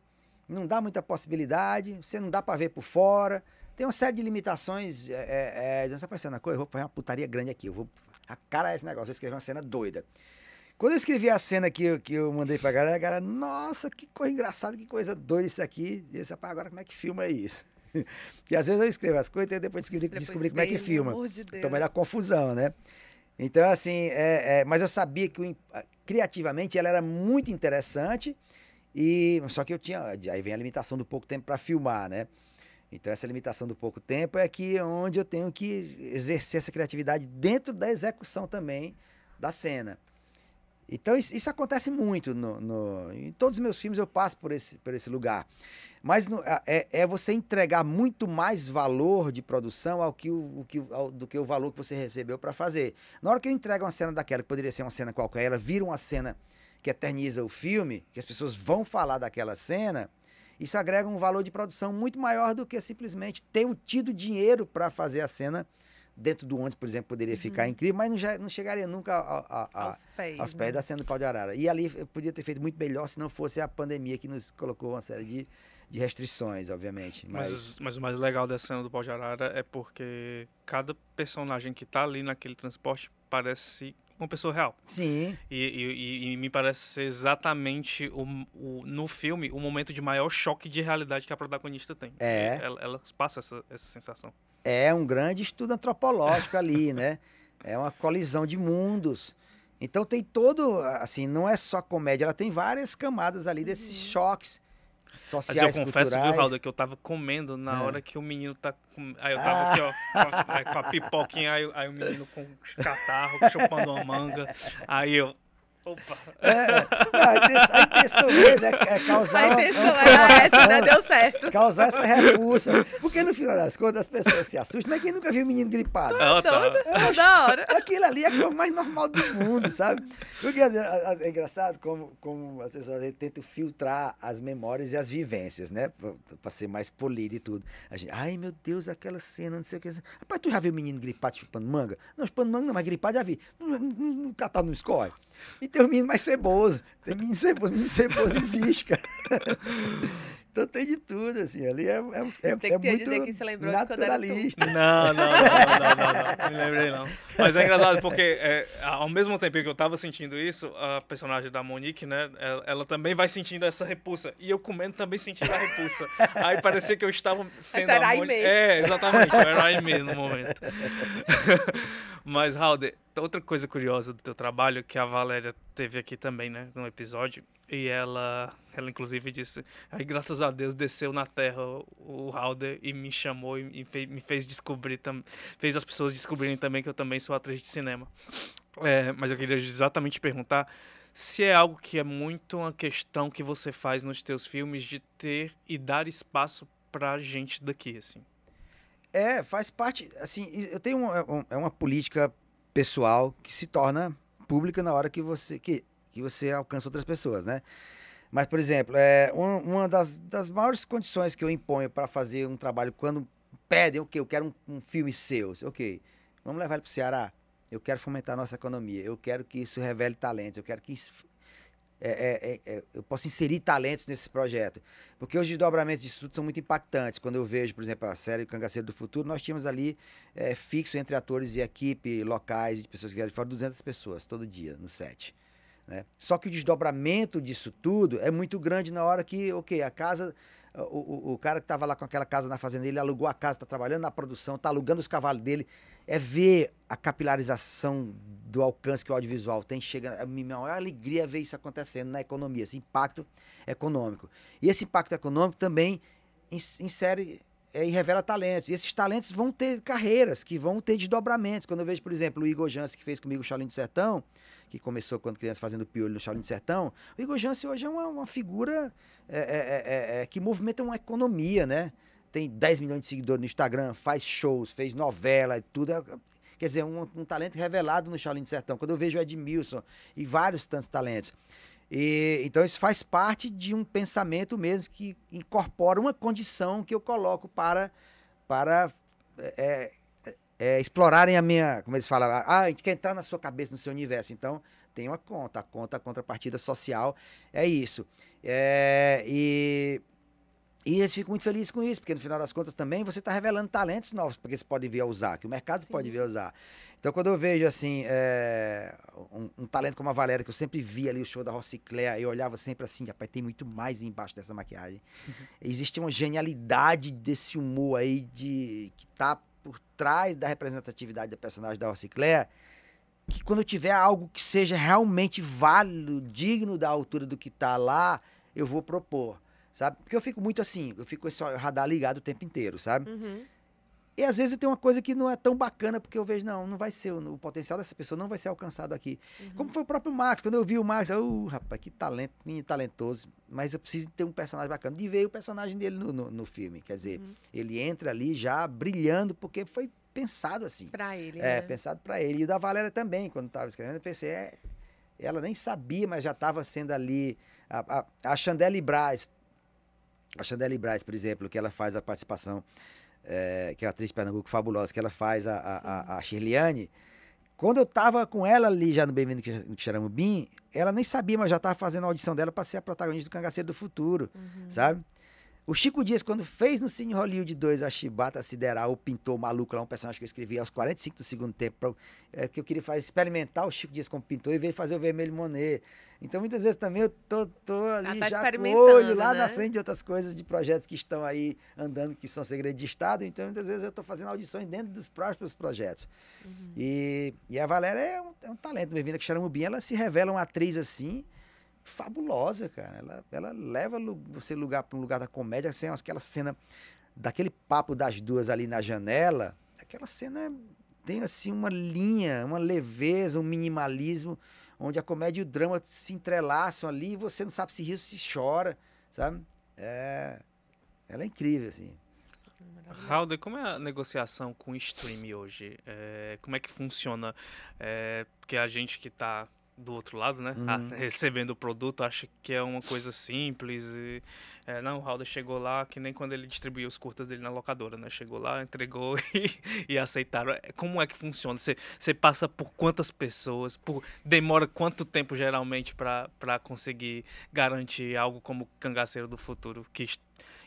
não dá muita possibilidade, você não dá para ver por fora. Tem uma série de limitações. É, é, não está pensando na coisa, eu vou fazer uma putaria grande aqui, eu vou. A cara é esse negócio, eu escrevi uma cena doida. Quando eu escrevi a cena que eu, que eu mandei pra galera, a galera, nossa, que coisa engraçada, que coisa doida isso aqui. E eu disse, agora como é que filma isso? e às vezes eu escrevo as coisas e depois descobri, depois descobri como é que filma. De então vai dar confusão, né? Então, assim, é, é, mas eu sabia que o, criativamente ela era muito interessante, e só que eu tinha. Aí vem a limitação do pouco tempo para filmar, né? Então, essa limitação do pouco tempo é que onde eu tenho que exercer essa criatividade dentro da execução também da cena. Então isso, isso acontece muito no, no, em todos os meus filmes eu passo por esse, por esse lugar. Mas no, é, é você entregar muito mais valor de produção ao que o, que, ao, do que o valor que você recebeu para fazer. Na hora que eu entrego uma cena daquela, que poderia ser uma cena qualquer, ela vira uma cena que eterniza o filme, que as pessoas vão falar daquela cena, isso agrega um valor de produção muito maior do que simplesmente ter tido dinheiro para fazer a cena dentro do ônibus, por exemplo, poderia uhum. ficar incrível, mas não, não chegaria nunca a, a, a, aos pés, aos pés né? da cena do pau de arara. E ali eu podia ter feito muito melhor se não fosse a pandemia que nos colocou uma série de, de restrições, obviamente. Mas... mas... Mas, o mais legal da cena do pau de arara é porque cada personagem que está ali naquele transporte parece uma pessoa real. Sim. E, e, e, me parece ser exatamente o, o, no filme o momento de maior choque de realidade que a protagonista tem. É. Ela, ela passa essa, essa sensação é um grande estudo antropológico ali, né? É uma colisão de mundos. Então tem todo, assim, não é só comédia, ela tem várias camadas ali desses uhum. choques sociais, Mas eu confesso, culturais. viu, Raul, que eu tava comendo na é. hora que o menino tá com... Aí eu tava ah. aqui, ó, com a, com a pipoquinha, aí, aí o menino com catarro, chupando uma manga. Aí eu, Opa! É, a intenção mesmo é, é causar. A intenção uma, é essa, né? Deu certo. Causar essa repulsa. Porque no final das contas as pessoas se assustam, mas quem nunca viu um menino gripado? Não, tá. É, da hora. Aquilo ali é a coisa mais normal do mundo, sabe? Porque é engraçado como, como as pessoas tentam filtrar as memórias e as vivências, né? Pra ser mais polido e tudo. A gente, ai meu Deus, aquela cena, não sei o que. Rapaz, tu já viu o menino gripado chupando manga? Não, chupando manga não, mas gripado já vi. No, no, no escorre. E tem o menino mais ceboso. Tem menino ceboso, menino ceboso existe, cara. Então tem de tudo, assim, ali é, é, é, tem é muito naturalista. Não, não, não, não, não, não, não, me lembrei não. Mas é engraçado porque é, ao mesmo tempo que eu tava sentindo isso, a personagem da Monique, né, ela, ela, também vai sentindo essa repulsa. E eu comendo também sentindo a repulsa. Aí parecia que eu estava sendo a Monique. É, exatamente, eu era Aimee no momento. Mas, Raul, outra coisa curiosa do teu trabalho, que a Valéria teve aqui também, né, no episódio, e ela, ela inclusive disse, aí graças a Deus desceu na Terra o Halder e me chamou e, me fez descobrir, tam, fez as pessoas descobrirem também que eu também sou atriz de cinema. É, mas eu queria exatamente perguntar se é algo que é muito uma questão que você faz nos teus filmes de ter e dar espaço pra gente daqui, assim. É, faz parte. Assim, eu tenho uma, é uma política pessoal que se torna pública na hora que você que, que você alcança outras pessoas, né? Mas, por exemplo, é uma, das, das maiores condições que eu imponho para fazer um trabalho quando pedem o okay, que eu quero um, um, filme seu, ok, vamos levar ele para o Ceará. Eu quero fomentar a nossa economia. Eu quero que isso revele talentos. Eu quero que é, é, é, é, eu possa inserir talentos nesse projeto. Porque os desdobramentos de estudo são muito impactantes. Quando eu vejo, por exemplo, a série Cangaceiro do Futuro, nós tínhamos ali é, fixo entre atores e equipe locais, de pessoas que vieram de fora, 200 pessoas todo dia no set. Né? Só que o desdobramento disso tudo é muito grande na hora que, ok, a casa o, o, o, cara que estava lá com aquela casa na fazenda, ele alugou a casa, está trabalhando na produção, está alugando os cavalos dele. É ver a capilarização do alcance que o audiovisual tem. Chega, a minha maior alegria é ver isso acontecendo na economia, esse impacto econômico. E esse impacto econômico também insere é, e revela talentos. E esses talentos vão ter carreiras, que vão ter desdobramentos. Quando eu vejo, por exemplo, o Igor Jansen, que fez comigo o Shaolin do Sertão, que começou quando criança fazendo piolho no Shaolin do Sertão, o Igor Jansen hoje é uma, uma figura é é, é, é, é, que movimenta uma economia, né? Tem 10 milhões de seguidores no Instagram, faz shows, fez novela e tudo. Quer dizer, um, um talento revelado no Shaolin do Sertão. Quando eu vejo o Edmilson e vários tantos talentos. E, então isso faz parte de um pensamento mesmo que incorpora uma condição que eu coloco para, para é, é, explorarem a minha, como eles falam, ah, a gente quer entrar na sua cabeça, no seu universo. Então, tem uma conta, a conta, a contrapartida social é isso. É, e, e eles ficam muito felizes com isso, porque no final das contas também você está revelando talentos novos, porque eles podem vir a usar, que o mercado Sim. pode vir a usar. Então, quando eu vejo, assim, é, um, um, talento como a Valéria, que eu sempre via ali o show da Rossicléa, eu olhava sempre assim, rapaz, tem muito mais embaixo dessa maquiagem. Uhum. Existe uma genialidade desse humor aí, de que tá por trás da representatividade da personagem da Rossicléa, que quando tiver algo que seja realmente válido, digno da altura do que está lá, eu vou propor, sabe? Porque eu fico muito assim, eu fico com esse radar ligado o tempo inteiro, sabe? Uhum. E às vezes eu tenho uma coisa que não é tão bacana, porque eu vejo, não, não vai ser, o, potencial dessa pessoa não vai ser alcançado aqui. Uhum. Como foi o próprio Max, quando eu vi o Max, eu, uh, rapaz, que talento, menino talentoso, mas eu preciso ter um personagem bacana. E veio o personagem dele no, no, no filme, quer dizer, uhum. ele entra ali já brilhando, porque foi pensado assim. Para ele, É, né? pensado para ele. E o da Valéria também, quando estava escrevendo, eu pensei, é, ela nem sabia, mas já estava sendo ali, a, a, a Chandelle Braz, a Chandelle Braz, por exemplo, que ela faz a participação é, que é a atriz de Pernambuco fabulosa, que ela faz a, a, a, Shirliane. Quando eu tava com ela ali já no Bem-vindo no Xaramubim, ela nem sabia, mas já estava fazendo a audição dela para ser a protagonista do Cangaceiro do Futuro, uhum. sabe? O Chico Dias, quando fez no Cine Hollywood 2 a Chibata Sideral, o pintor maluco lá, um personagem que eu escrevi aos 45 do segundo tempo, pra, é, que eu queria fazer, experimentar o Chico Dias como pintor e ver fazer o Vermelho Monet. Então, muitas vezes também eu tô, tô ali tá já com o olho lá né? na frente de outras coisas, de projetos que estão aí andando, que são segredo de Estado. Então, muitas vezes eu estou fazendo audições dentro dos próprios projetos. Uhum. E, e a Valéria é um, é um talento. Bem-vinda que Charamubim, ela se revela uma atriz assim, fabulosa, cara. Ela, ela leva você lugar para um lugar da comédia, assim, aquela cena daquele papo das duas ali na janela. Aquela cena tem assim uma linha, uma leveza, um minimalismo, onde a comédia e o drama se entrelaçam ali e você não sabe se ri ou se chora, sabe? É, ela é incrível, assim. Raul, como é a negociação com o stream hoje? É, como é que funciona? É, porque a gente que está do outro lado, né? Uhum. recebendo o produto, acha que é uma coisa simples. E, é, não, o Raul chegou lá que nem quando ele distribuiu os curtas dele na locadora, né? Chegou lá, entregou e, e aceitaram. É, como é que funciona? Você, você passa por quantas pessoas? Por, demora quanto tempo geralmente para conseguir garantir algo como Cangaceiro do Futuro, que,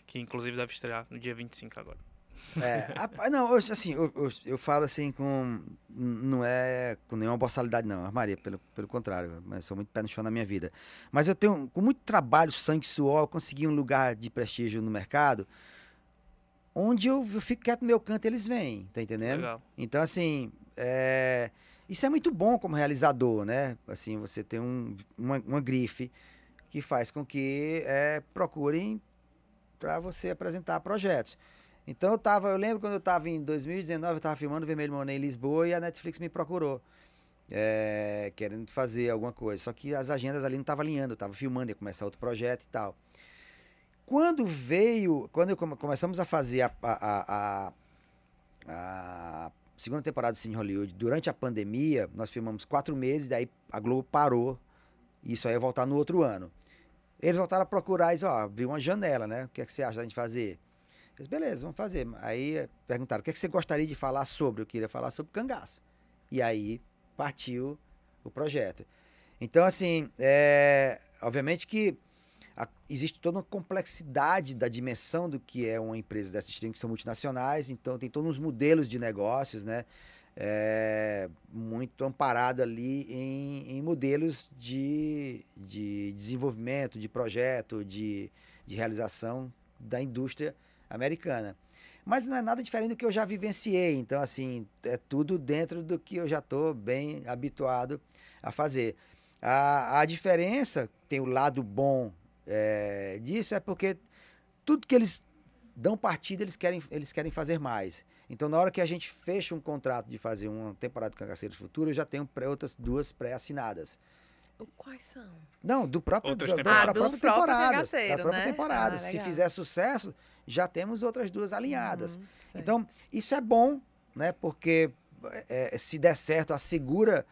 que inclusive deve estrear no dia 25 agora? É, a, não, assim, eu, eu, eu, falo assim com. Não é com nenhuma boçalidade, não, Maria, pelo, pelo contrário, mas sou muito pé no chão na minha vida. Mas eu tenho, com muito trabalho, sangue suor, eu consegui um lugar de prestígio no mercado onde eu, eu fico quieto no meu canto eles vêm, tá entendendo? Legal. Então, assim, é, isso é muito bom como realizador, né? Assim, você tem um, uma, uma grife que faz com que é, procurem para você apresentar projetos. Então eu tava, eu lembro quando eu estava em 2019, eu estava filmando Vermelho Monet em Lisboa e a Netflix me procurou. É, querendo fazer alguma coisa. Só que as agendas ali não estavam alinhando, eu estava filmando, ia começar outro projeto e tal. quando veio, quando come, começamos a fazer a, a, a, a, segunda temporada do Cine Hollywood, durante a pandemia, nós filmamos quatro meses, daí a Globo parou, e isso aí ia voltar no outro ano. Eles voltaram a procurar e ó, abriu uma janela, né? O que é que você acha da gente fazer? Disse, beleza, vamos fazer. Aí eh, perguntaram, o que é que você gostaria de falar sobre? Eu queria falar sobre cangaço. E aí partiu o projeto. Então, assim, é, obviamente que a, existe toda uma complexidade da dimensão do que é uma empresa dessa streaming, que são multinacionais, então tem todos os modelos de negócios, né? É, muito amparado ali em, em modelos de, de desenvolvimento, de projeto, de, de realização da indústria americana. Mas não é nada diferente do que eu já vivenciei. Então, assim, é tudo dentro do que eu já estou bem habituado a fazer. A, a diferença, tem o lado bom é, disso, é porque tudo que eles dão partida, eles querem, eles querem fazer mais. Então, na hora que a gente fecha um contrato de fazer uma temporada de Cangaceiros Futuro, eu já tenho pré, outras duas pré-assinadas. Quais são? Não, do próprio, Outras do, da Ah, do própria próprio temporada. Da própria né? temporada. Ah, Se fizer sucesso, já temos outras duas alinhadas. Uhum. Então, isso é bom, né? Porque é, se der certo, assegura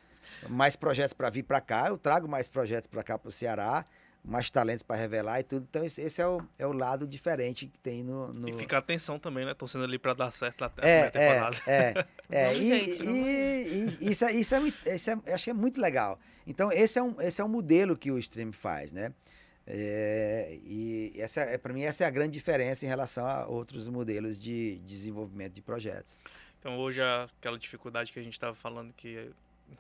mais projetos para vir para cá. Eu trago mais projetos para cá para o Ceará, mais talentos para revelar e tudo. Então, esse, esse é, o, é o lado diferente que tem no. no... E fica a atenção também, né? Torcendo ali pra dar certo na É, é, temporada. é, é. Vamos, E, gente, e- e isso, é, isso, é, muito- isso é- acho que é muito legal. Então, esse é um, esse é um modelo que o stream faz, né? É, e essa, é, para mim, essa é a grande diferença em relação a outros modelos de desenvolvimento de projetos. Então hoje aquela dificuldade que a gente estava falando que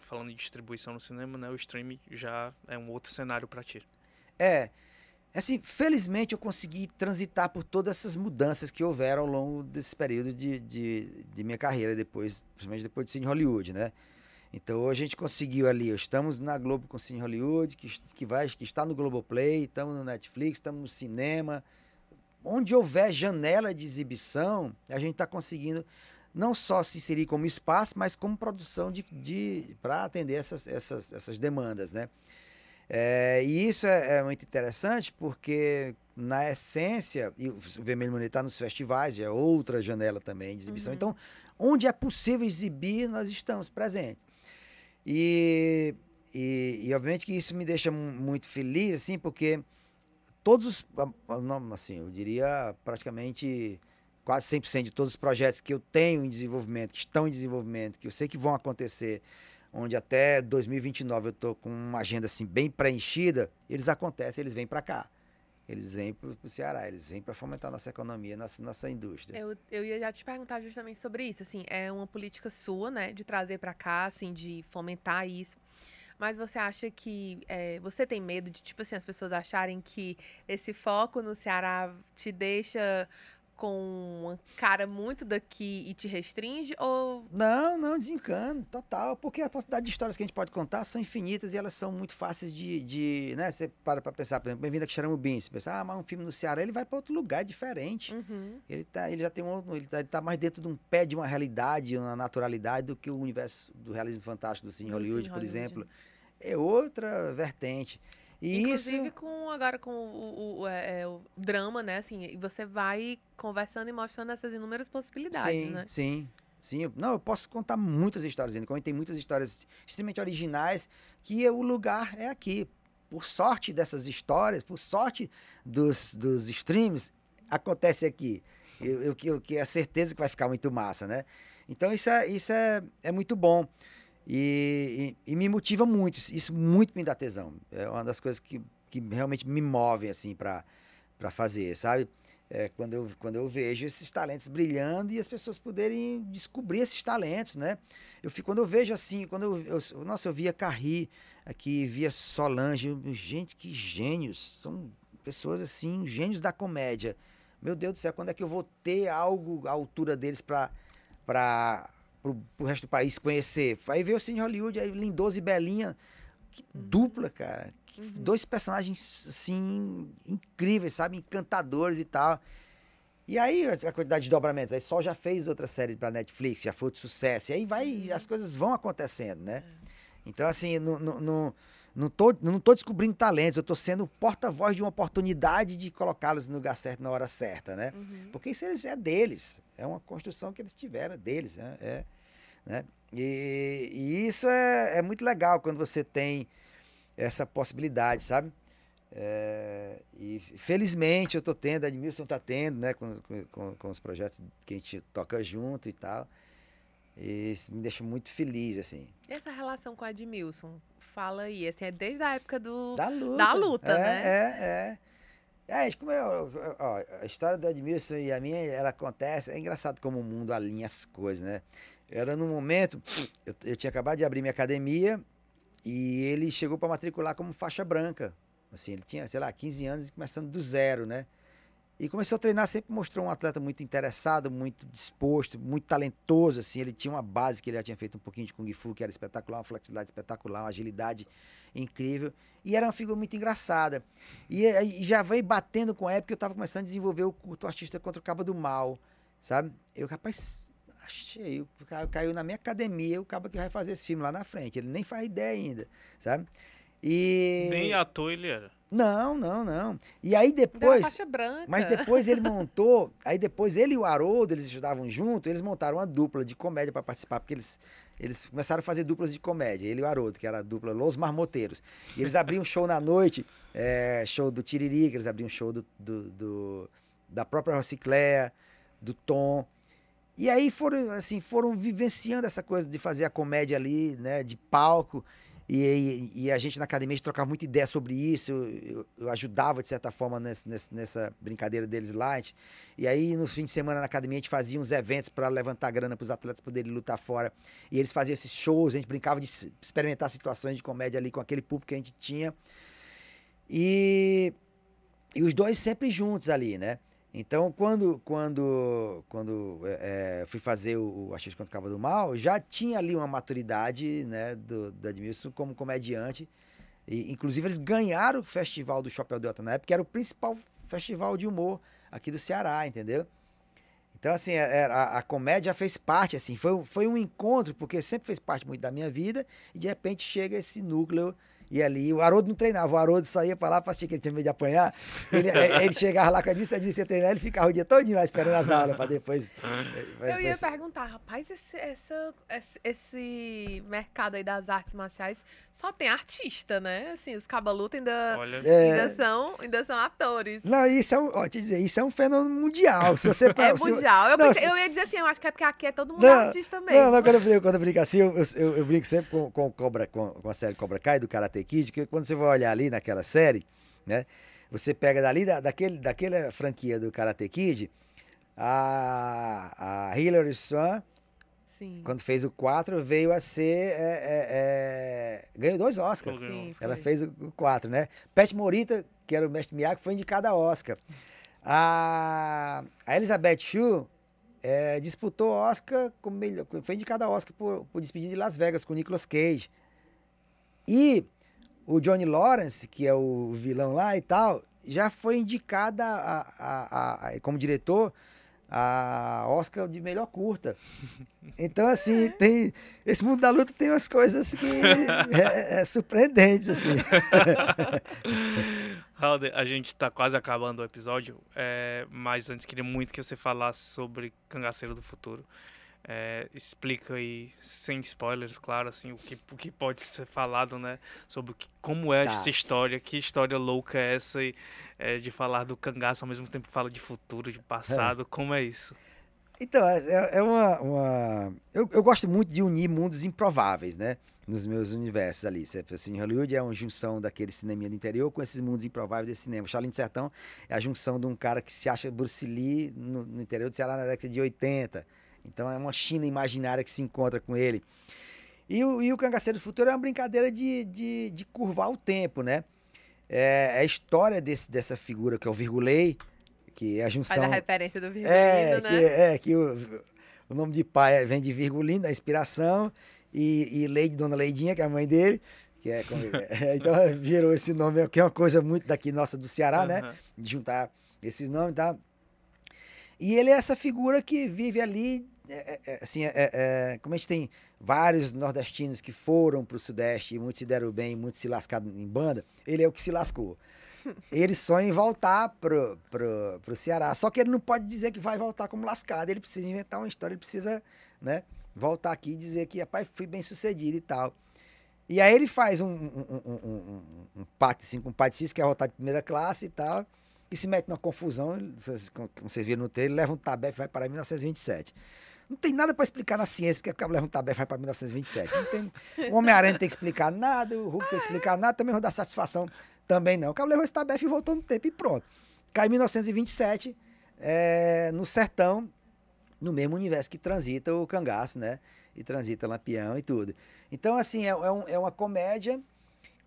falando de distribuição no cinema, né, o streaming já é um outro cenário para ti. É, assim, felizmente eu consegui transitar por todas essas mudanças que houveram ao longo desse período de, de, de minha carreira, depois, principalmente depois de Cine Hollywood, né? Então hoje a gente conseguiu ali, estamos na Globo com Cine Hollywood, que, que, vai, que está no Globoplay, estamos no Netflix, estamos no cinema. Onde houver janela de exibição, a gente está conseguindo não só se inserir como espaço, mas como produção de, de para atender essas, essas, essas demandas, né? É, e isso é, é muito interessante porque, na essência, e o Vermelho Bonito está nos festivais, é outra janela também de exibição. Uhum. Então, onde é possível exibir, nós estamos presentes. E, e, e, obviamente que isso me deixa mu- muito feliz, assim, porque todos os, assim, eu diria praticamente quase 100% de todos os projetos que eu tenho em desenvolvimento, que estão em desenvolvimento, que eu sei que vão acontecer, onde até 2029 eu estou com uma agenda assim bem preenchida, eles acontecem, eles vêm para cá. Eles vêm para o Ceará, eles vêm para fomentar nossa economia, nossa, nossa indústria. Eu, eu ia já te perguntar justamente sobre isso, assim, é uma política sua, né, de trazer pra cá, assim, de fomentar isso. Mas você acha que é, você tem medo de, tipo assim, as pessoas acharem que esse foco no Ceará te deixa com uma cara muito daqui e te restringe? Ou Não, não, desencano, total. Porque a possibilidade de histórias que a gente pode contar são infinitas e elas são muito fáceis de. de né? Você para pra pensar, por exemplo, Bem-vindo a Xaramubim. Você pensa, ah, mas um filme no Ceará, ele vai para outro lugar diferente. Uhum. Ele, tá, ele já tem um. Ele tá, ele tá mais dentro de um pé de uma realidade, uma naturalidade do que o universo do realismo fantástico do Cine Hollywood, por Hollywood. exemplo. É outra vertente. E Inclusive isso. com agora com o, o- é, é, o drama, né? Assim, e você vai conversando e mostrando essas inúmeras possibilidades, sim, né? sim, sim. Eu- Não, eu posso contar muitas histórias ainda. Como tem muitas histórias extremamente originais, que o lugar é aqui. Por sorte dessas histórias, por sorte dos, dos streams, acontece aqui. Eu, eu, que- eu, que é a certeza que vai ficar muito massa, né? Então isso é, isso é, é muito bom. E, e- me motiva muito. Isso- muito me dá tesão. É uma das coisas que, que realmente me movem, assim, para fazer, sabe? É, quando, eu, quando eu vejo esses talentos brilhando e as pessoas poderem descobrir esses talentos, né? Eu fico, quando eu vejo assim, quando eu, eu- nossa, eu via Carri aqui, via Solange, gente, que gênios, são pessoas assim, gênios da comédia. Meu Deus do céu, quando é que eu vou ter algo à altura deles para para o resto do país conhecer? Aí veio o Cine Hollywood, aí Lindoso e Belinha, que dupla, cara. Que Uhum. Dois personagens, assim, incríveis, sabe? Encantadores e tal. E aí, a quantidade de dobramentos. Aí Sol já fez outra série pra Netflix, já foi de sucesso. E aí vai, Uhum. as coisas vão acontecendo, né? Então, assim, no, no, no, não tô, não tô descobrindo talentos, eu tô sendo porta-voz de uma oportunidade de colocá-los no lugar certo na hora certa, né? Uhum. Porque isso eles, é deles, é uma construção que eles tiveram, é deles, né? É, né? E, e isso é, é muito legal quando você tem essa possibilidade, sabe? É, e felizmente eu tô tendo, a Edmilson tá tendo, né, com, com, com os projetos que a gente toca junto e tal. E isso me deixa muito feliz, assim. E essa relação com a Edmilson? Fala aí, assim, é desde a época do... Da luta. Da luta, é, né? É, é. É, como eu, ó, a história do Edmilson e a minha, ela acontece. É engraçado como o mundo alinha as coisas, né? Era num momento, eu, eu tinha acabado de abrir minha academia e ele chegou para matricular como faixa branca. Assim, ele tinha, sei lá, 15 anos e começando do zero, né? E começou a treinar, sempre mostrou um atleta muito interessado, muito disposto, muito talentoso, assim. Ele tinha uma base que ele já tinha feito um pouquinho de Kung Fu, que era espetacular, uma flexibilidade espetacular, uma agilidade incrível. E era uma figura muito engraçada. E, e já veio batendo com a época eu estava começando a desenvolver o culto artista contra o Cabo do Mal, sabe? Eu, rapaz, achei, o cara caiu na minha academia, o cabo que vai fazer esse filme lá na frente. Ele nem faz ideia ainda, sabe? E... Nem ator ele era. Não, não, não. E aí depois... faixa branca. Mas depois ele montou, aí depois ele e o Haroldo, eles estudavam junto, eles montaram uma dupla de comédia para participar, porque eles, eles começaram a fazer duplas de comédia, ele e o Haroldo, que era a dupla Los Marmoteiros. E eles abriam show na noite, é, show do Tiririca, eles abriam show do, do- do- da própria Rocicléa, do Tom. E aí foram, assim, foram vivenciando essa coisa de fazer a comédia ali, né, de palco. E, e- e a gente na academia a gente trocava muita ideia sobre isso. Eu, eu- eu ajudava, de certa forma, nessa, brincadeira deles lá. Gente- E aí, no fim de semana na academia, a gente fazia uns eventos para levantar grana para os atletas poderem lutar fora. E eles faziam esses shows, a gente brincava de experimentar situações de comédia ali com aquele público que a gente tinha. E, e os dois sempre juntos ali, né? Então, quando quando quando é, é, fui fazer o, Axis contra o Cabo do Mal, já tinha ali uma maturidade, né, do, do Edmilson como comediante. E, inclusive, eles ganharam o festival do Chapéu Delta na época, que era o principal festival de humor aqui do Ceará, entendeu? Então, assim, é- é- a, a comédia fez parte, assim, foi, foi um encontro, porque sempre fez parte muito da minha vida, e de repente chega esse núcleo, e ali, o Haroldo não treinava, o Haroldo saía pra lá pra assistir que ele tinha medo de apanhar, ele, eh, ele chegava lá com a Edmilson, a ia treinar, ele ficava o dia todo lá esperando as aulas, pra depois... eh, Eu ia perguntar, rapaz, esse, essa- esse, esse mercado aí das artes marciais só tem artista, né? Assim, os cabalutos ainda, Olha, É. ainda, são, ainda são atores. Não, isso é um, ó, te dizer, isso é um fenômeno mundial. Se você É se- mundial. Eu, não, pensei- se- eu ia dizer assim, eu acho que é porque aqui é todo mundo Não, artista mesmo. Não, não, quando eu brinco, quando eu brinco assim, eu, eu, eu brinco sempre com, com, Cobra, com, com a série Cobra Kai do Karate Kid, que quando você vai olhar ali naquela série, né? Você pega dali, da, daquele, daquela franquia do Karate Kid, a, a Hilary Swan, Sim. quando fez o 4, veio a ser. é, é, é, ganhou dois Oscars. Sim, Ela foi. fez o 4, né? Pat Morita, que era o mestre Miyagi, foi indicada a Oscar. A, a Elizabeth Shue eh, disputou Oscar como melhor, foi indicada a Oscar por, por Despedida de Las Vegas com Nicolas Cage. E o Johnny Lawrence, que é o vilão lá e tal, já foi indicada a- a- a- como diretor a Oscar de melhor curta. Então, assim, tem. Esse mundo da luta tem umas coisas que é, é surpreendentes, assim. Halder, a gente tá quase acabando o episódio, é, mas antes queria muito que você falasse sobre Cangaceiro do Futuro. É, explica aí, sem spoilers, claro, assim, o que, o que pode ser falado, né? Sobre que- como é Tá. essa história, que história louca é essa e, é, de falar do cangaço ao mesmo tempo que fala de futuro, de passado, como é isso? Então, é, é- é uma. uma- Eu, eu gosto muito de unir mundos improváveis, né? Nos meus universos ali. Sempre, Assim, Hollywood é uma junção daquele cinema do interior com esses mundos improváveis desse cinema. Charlie do Sertão é a junção de um cara que se acha Bruce Lee no, no interior do Ceará na década de 80. Então é uma China imaginária que se encontra com ele. E o, e o Cangaceiro do Futuro é uma brincadeira de, de, de curvar o tempo, né? É, é a história desse, dessa figura que é o Virgulei, que é a junção. Faz a referência do Virgulino, É, né? que, é, que o, o nome de pai vem de Virgulino, da inspiração, e, e Leide, Dona Leidinha, que é a mãe dele, que é, como- é, então virou esse nome, que é uma coisa muito daqui nossa do Ceará, né? Aham. De juntar esses nomes e tal. E ele é essa figura que vive ali, é, é, é, assim, é, é, como a gente tem vários nordestinos que foram para o Sudeste e muitos se deram bem, muitos se lascaram em banda, ele é o que se lascou. Ele sonha em voltar pro, pro, pro Ceará. Só que ele não pode dizer que vai voltar como lascado. Ele precisa inventar uma história, ele precisa, né, voltar aqui e dizer que, rapaz, fui bem sucedido e tal. E aí ele faz um, um, um, um, um pacto assim, com o Pai que é voltar de primeira classe e tal, e se mete numa confusão, vocês, como vocês viram no trailer, leva um tabefe e vai para 1927. Não tem nada para explicar na ciência, porque acaba leva um tabefe e vai para 1927. Não tem, o Homem-Aranha não tem que explicar nada, o Hulk tem que explicar nada, também vou dar satisfação também não. O cara levou esse e voltou no tempo e pronto. Cai em 1927, é, no sertão, no mesmo universo que transita o cangaço, né? E transita Lampião e tudo. Então, assim, é, é, um, é uma comédia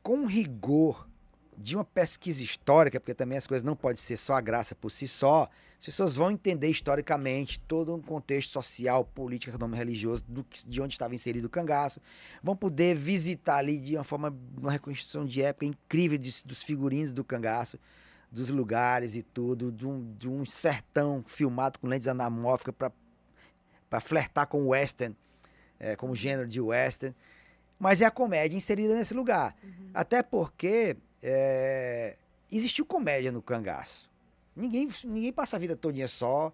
com rigor de uma pesquisa histórica, porque também as coisas não podem ser só a graça por si só. As pessoas vão entender historicamente todo um contexto social, político, econômico, religioso do, de onde estava inserido o cangaço. Vão poder visitar ali de uma forma, uma reconstrução de época incrível de, dos figurinos do cangaço, dos lugares e tudo, de um, de um sertão filmado com lentes anamórficas para flertar com o western, é, com o gênero de western. Mas é a comédia inserida nesse lugar. Uhum. Até porque é, existiu comédia no cangaço. Ninguém, ninguém passa a vida todinha só.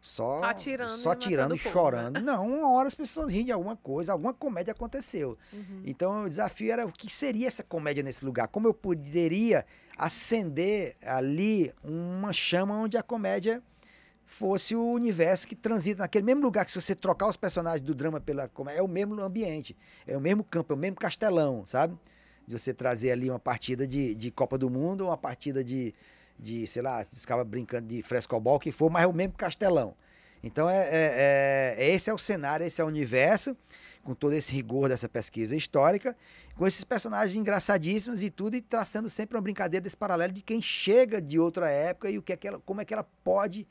Só, só tirando, só tirando e povo, chorando. Né? Não, uma hora as pessoas riem de alguma coisa, alguma comédia aconteceu. Uhum. Então o desafio era o que seria essa comédia nesse lugar? Como eu poderia acender ali uma chama onde a comédia fosse o universo que transita naquele mesmo lugar que se você trocar os personagens do drama pela comédia, é o mesmo ambiente, é o mesmo campo, é o mesmo castelão, sabe? De você trazer ali uma partida de, de Copa do Mundo, uma partida de, de, sei lá, ficava brincando de frescobol, que for, mas é o mesmo castelão. Então, é, é, é, esse é o cenário, esse é o universo, com todo esse rigor dessa pesquisa histórica, com esses personagens engraçadíssimos e tudo, e traçando sempre uma brincadeira desse paralelo de quem chega de outra época e o que é que ela, como é que ela pode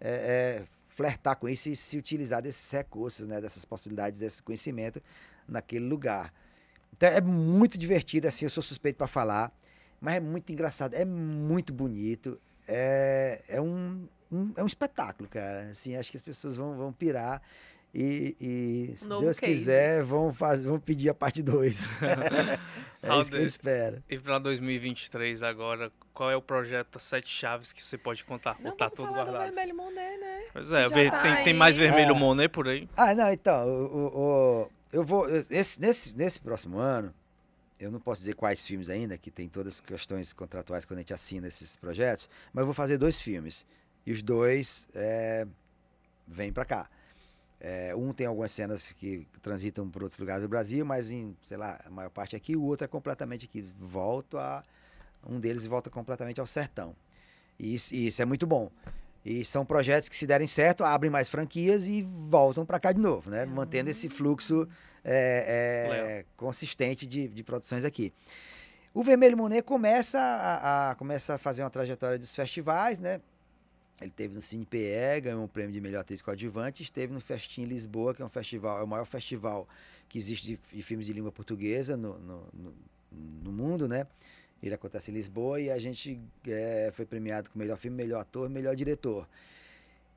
é, é, flertar com isso e se utilizar desses recursos, né, dessas possibilidades, desse conhecimento naquele lugar. Então é muito divertido, assim, eu sou suspeito para falar mas é muito engraçado, é muito bonito, é, é, um, um, é um espetáculo, cara. Assim, acho que as pessoas vão, vão pirar. E, e se Deus case. quiser, vão, fazer, vão pedir a parte 2. é isso que eu espero. E para 2023 agora, qual é o projeto Sete Chaves que você pode contar? Não, tá tudo guardado? Do vermelho Monet, né? Pois é, ver, tá tem, tem mais vermelho é. Monet por aí? Ah, não, então, o, o, eu vou. Esse, nesse, nesse próximo ano, eu não posso dizer quais filmes ainda, que tem todas as questões contratuais quando a gente assina esses projetos, mas eu vou fazer dois filmes. E os dois é, vêm para cá. É, um tem algumas cenas que transitam por outros lugares do Brasil, mas em, sei lá, a maior parte aqui, o outro é completamente aqui. Volto a. Um deles volta completamente ao sertão. E isso, e isso é muito bom. E são projetos que, se derem certo, abrem mais franquias e voltam para cá de novo, né? Mantendo esse fluxo é, é, consistente de, de produções aqui. O Vermelho Monet começa a, a, começa a fazer uma trajetória dos festivais, né? Ele teve no Cine PE, ganhou um prêmio de melhor atriz coadjuvante, esteve no Festim Lisboa, que é um festival, é o maior festival que existe de, de filmes de língua portuguesa no, no, no, no mundo, né? Ele acontece em Lisboa e a gente é, foi premiado com melhor filme, melhor ator, melhor diretor.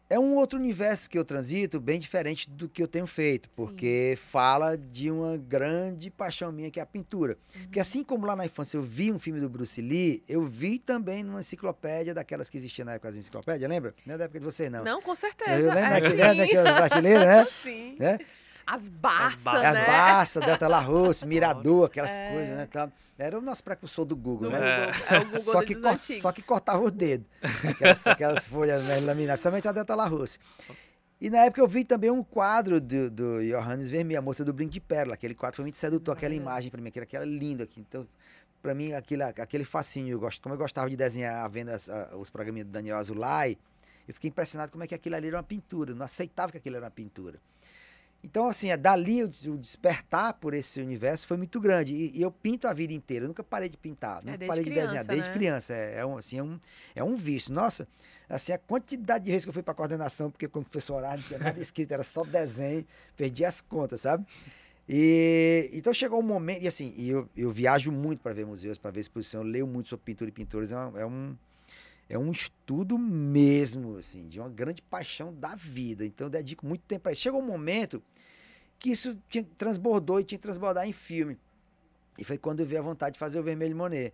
É um outro universo que eu transito, bem diferente do que eu tenho feito, porque Sim. fala de uma grande paixão minha, que é a pintura. Uhum. Porque assim como lá na infância eu vi um filme do Bruce Lee, eu vi também numa enciclopédia, daquelas que existiam na época das enciclopédias, lembra? Não é da época de você, não. Não, com certeza. Eu lembro é, daquele, né, tinha as né? Sim. Né? As Barças, As né? Barças, Delta La Rosse, Mirador, aquelas é. coisas, né? Tal. Era o nosso precursor do Google, do né? Google. É o Google só, que cor, só que cortava o dedo. Aquelas, aquelas folhas né, laminadas, principalmente a Delta La Rosse. E na época eu vi também um quadro do, do Johannes Vermeer, a moça do Brinco de Pérola. Aquele quadro foi muito sedutor, aquela imagem para mim, aquela, aquela linda aqui. Então, para mim, aquele, aquele fascínio, eu gosto, como eu gostava de desenhar vendo as, os programas do Daniel Azulay, eu fiquei impressionado como é que aquilo ali era uma pintura. Eu não aceitava que aquilo era uma pintura. Então, assim, é, dali o, despertar por esse universo foi muito grande. E, e, eu pinto a vida inteira. Eu nunca parei de pintar. Nunca é parei de de desenhar. Criança, desde né? criança. É, é, um, assim, é, um, é um vício. Nossa, assim, a quantidade de vezes que eu fui para coordenação, porque quando o professor horário não tinha nada escrito, era só desenho, perdi as contas, sabe? E então chegou um momento, e assim, e eu, eu viajo muito para ver museus, para ver exposição, eu leio muito sobre pintura e pintores, é, é um é um estudo mesmo, assim, de uma grande paixão da vida. Então eu dedico muito tempo para isso. Chegou um momento que isso tinha, transbordou e tinha que transbordar em filme. E foi quando eu vi a vontade de fazer o Vermelho Monet.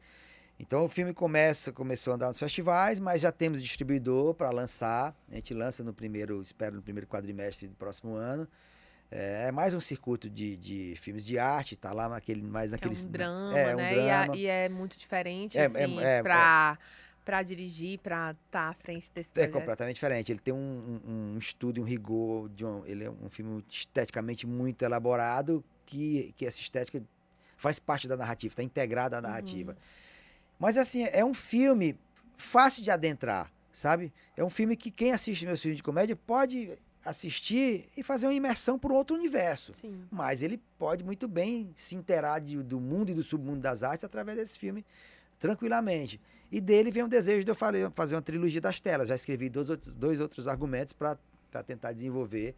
Então o filme começa, começou a andar nos festivais, mas já temos distribuidor para lançar. A gente lança no primeiro, espero no primeiro quadrimestre do próximo ano. É, é mais um circuito de, de filmes de arte, tá lá naquele mais naquele é um drama, é, um né? drama. E, é, e é muito diferente, É, assim, é, é, pra, pra dirigir, pra estar à frente desse É projeto. completamente diferente. Ele tem um, um, um estudo, um rigor. De um, ele é um filme esteticamente muito elaborado, que, que essa estética faz parte da narrativa, está integrada à narrativa. Mas assim, é um filme fácil de adentrar, sabe? É um filme que quem assiste meus filmes de comédia pode assistir e fazer uma imersão por outro universo. Sim. Mas ele pode muito bem se inteirar de- do mundo e do submundo das artes através desse filme, tranquilamente. E dele vem o desejo de eu fazer uma trilogia das telas. Já escrevi dois outros, dois outros argumentos para tentar desenvolver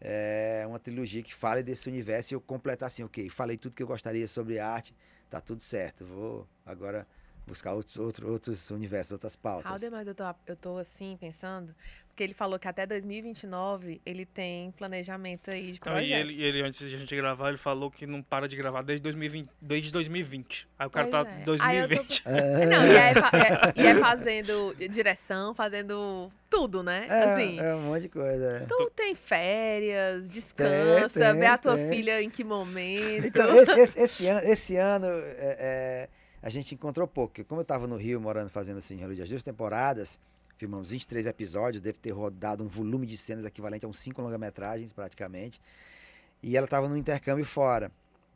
é, uma trilogia que fale desse universo e eu completar assim, ok, falei tudo que eu gostaria sobre arte, tá tudo certo. Vou agora buscar outros, outro, outros universos, outras pautas. Alder, mas eu tô, eu tô assim, pensando, porque ele falou que até 2029 ele tem planejamento aí de Não, projeto. e ele, e ele, antes de a gente gravar, ele falou que não para de gravar desde 2020. Desde 2020. Aí o cara Pois tá é. em Aí eu tô- 2020. É, Não, e é, é- e é fazendo direção, fazendo tudo, né? É, assim, é um monte de coisa. é. tu tem férias, descansa, Tem, vê a tua tem. filha em que momento. Então, esse, esse- esse ano, esse ano é, é, a gente encontrou pouco. porque Como eu estava no Rio, morando, fazendo assim, Rio de duas temporadas, filmamos 23 episódios, devo ter rodado um volume de cenas equivalente a uns cinco longa-metragens, praticamente. E ela estava no intercâmbio fora.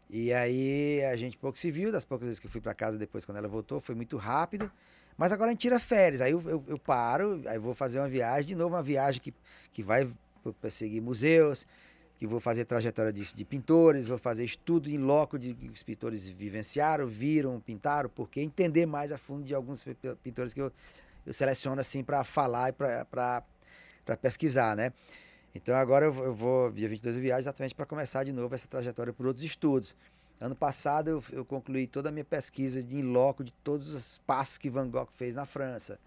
E aí a gente pouco se viu, das poucas vezes que eu fui para casa depois, quando ela voltou, foi muito rápido. Mas agora a gente tira férias, aí eu, eu- eu paro, aí vou fazer uma viagem, de novo uma viagem que, que vai perseguir museus, que vou fazer trajetória de, de pintores, vou fazer estudo em loco de que os pintores vivenciaram, viram, pintaram, porque entender mais a fundo de alguns pi- pintores que eu, eu seleciono assim para falar e para pesquisar, né? Então agora eu vou, eu vou dia 22 eu viajo exatamente para começar de novo essa trajetória por outros estudos. Ano passado eu, eu concluí toda a minha pesquisa de em loco de todos os passos que Van Gogh fez na França.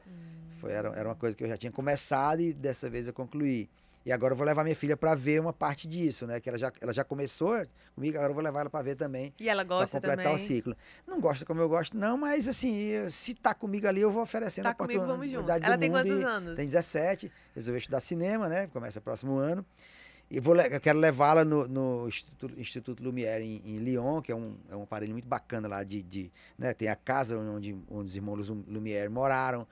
Foi, era, era uma coisa que eu já tinha começado e dessa vez eu concluí. E agora eu vou levar minha filha para ver uma parte disso, né? Que ela já, ela já começou comigo, agora eu vou levar ela para ver também, E ela para gosta completar também. o ciclo. Não gosta como eu gosto, não, mas assim, eu- se tá comigo ali, eu vou oferecendo Tá a comigo, vamos junto. oportunidade Ela do tem quantos anos? Tem 17, resolveu estudar cinema, né? Começa próximo ano. E vou, eu quero levá-la no, no Instituto, Instituto Lumière em, em Lyon, que é um, é um aparelho muito bacana lá de, de né? Tem a casa onde, onde os irmãos Lu- Lumière moraram.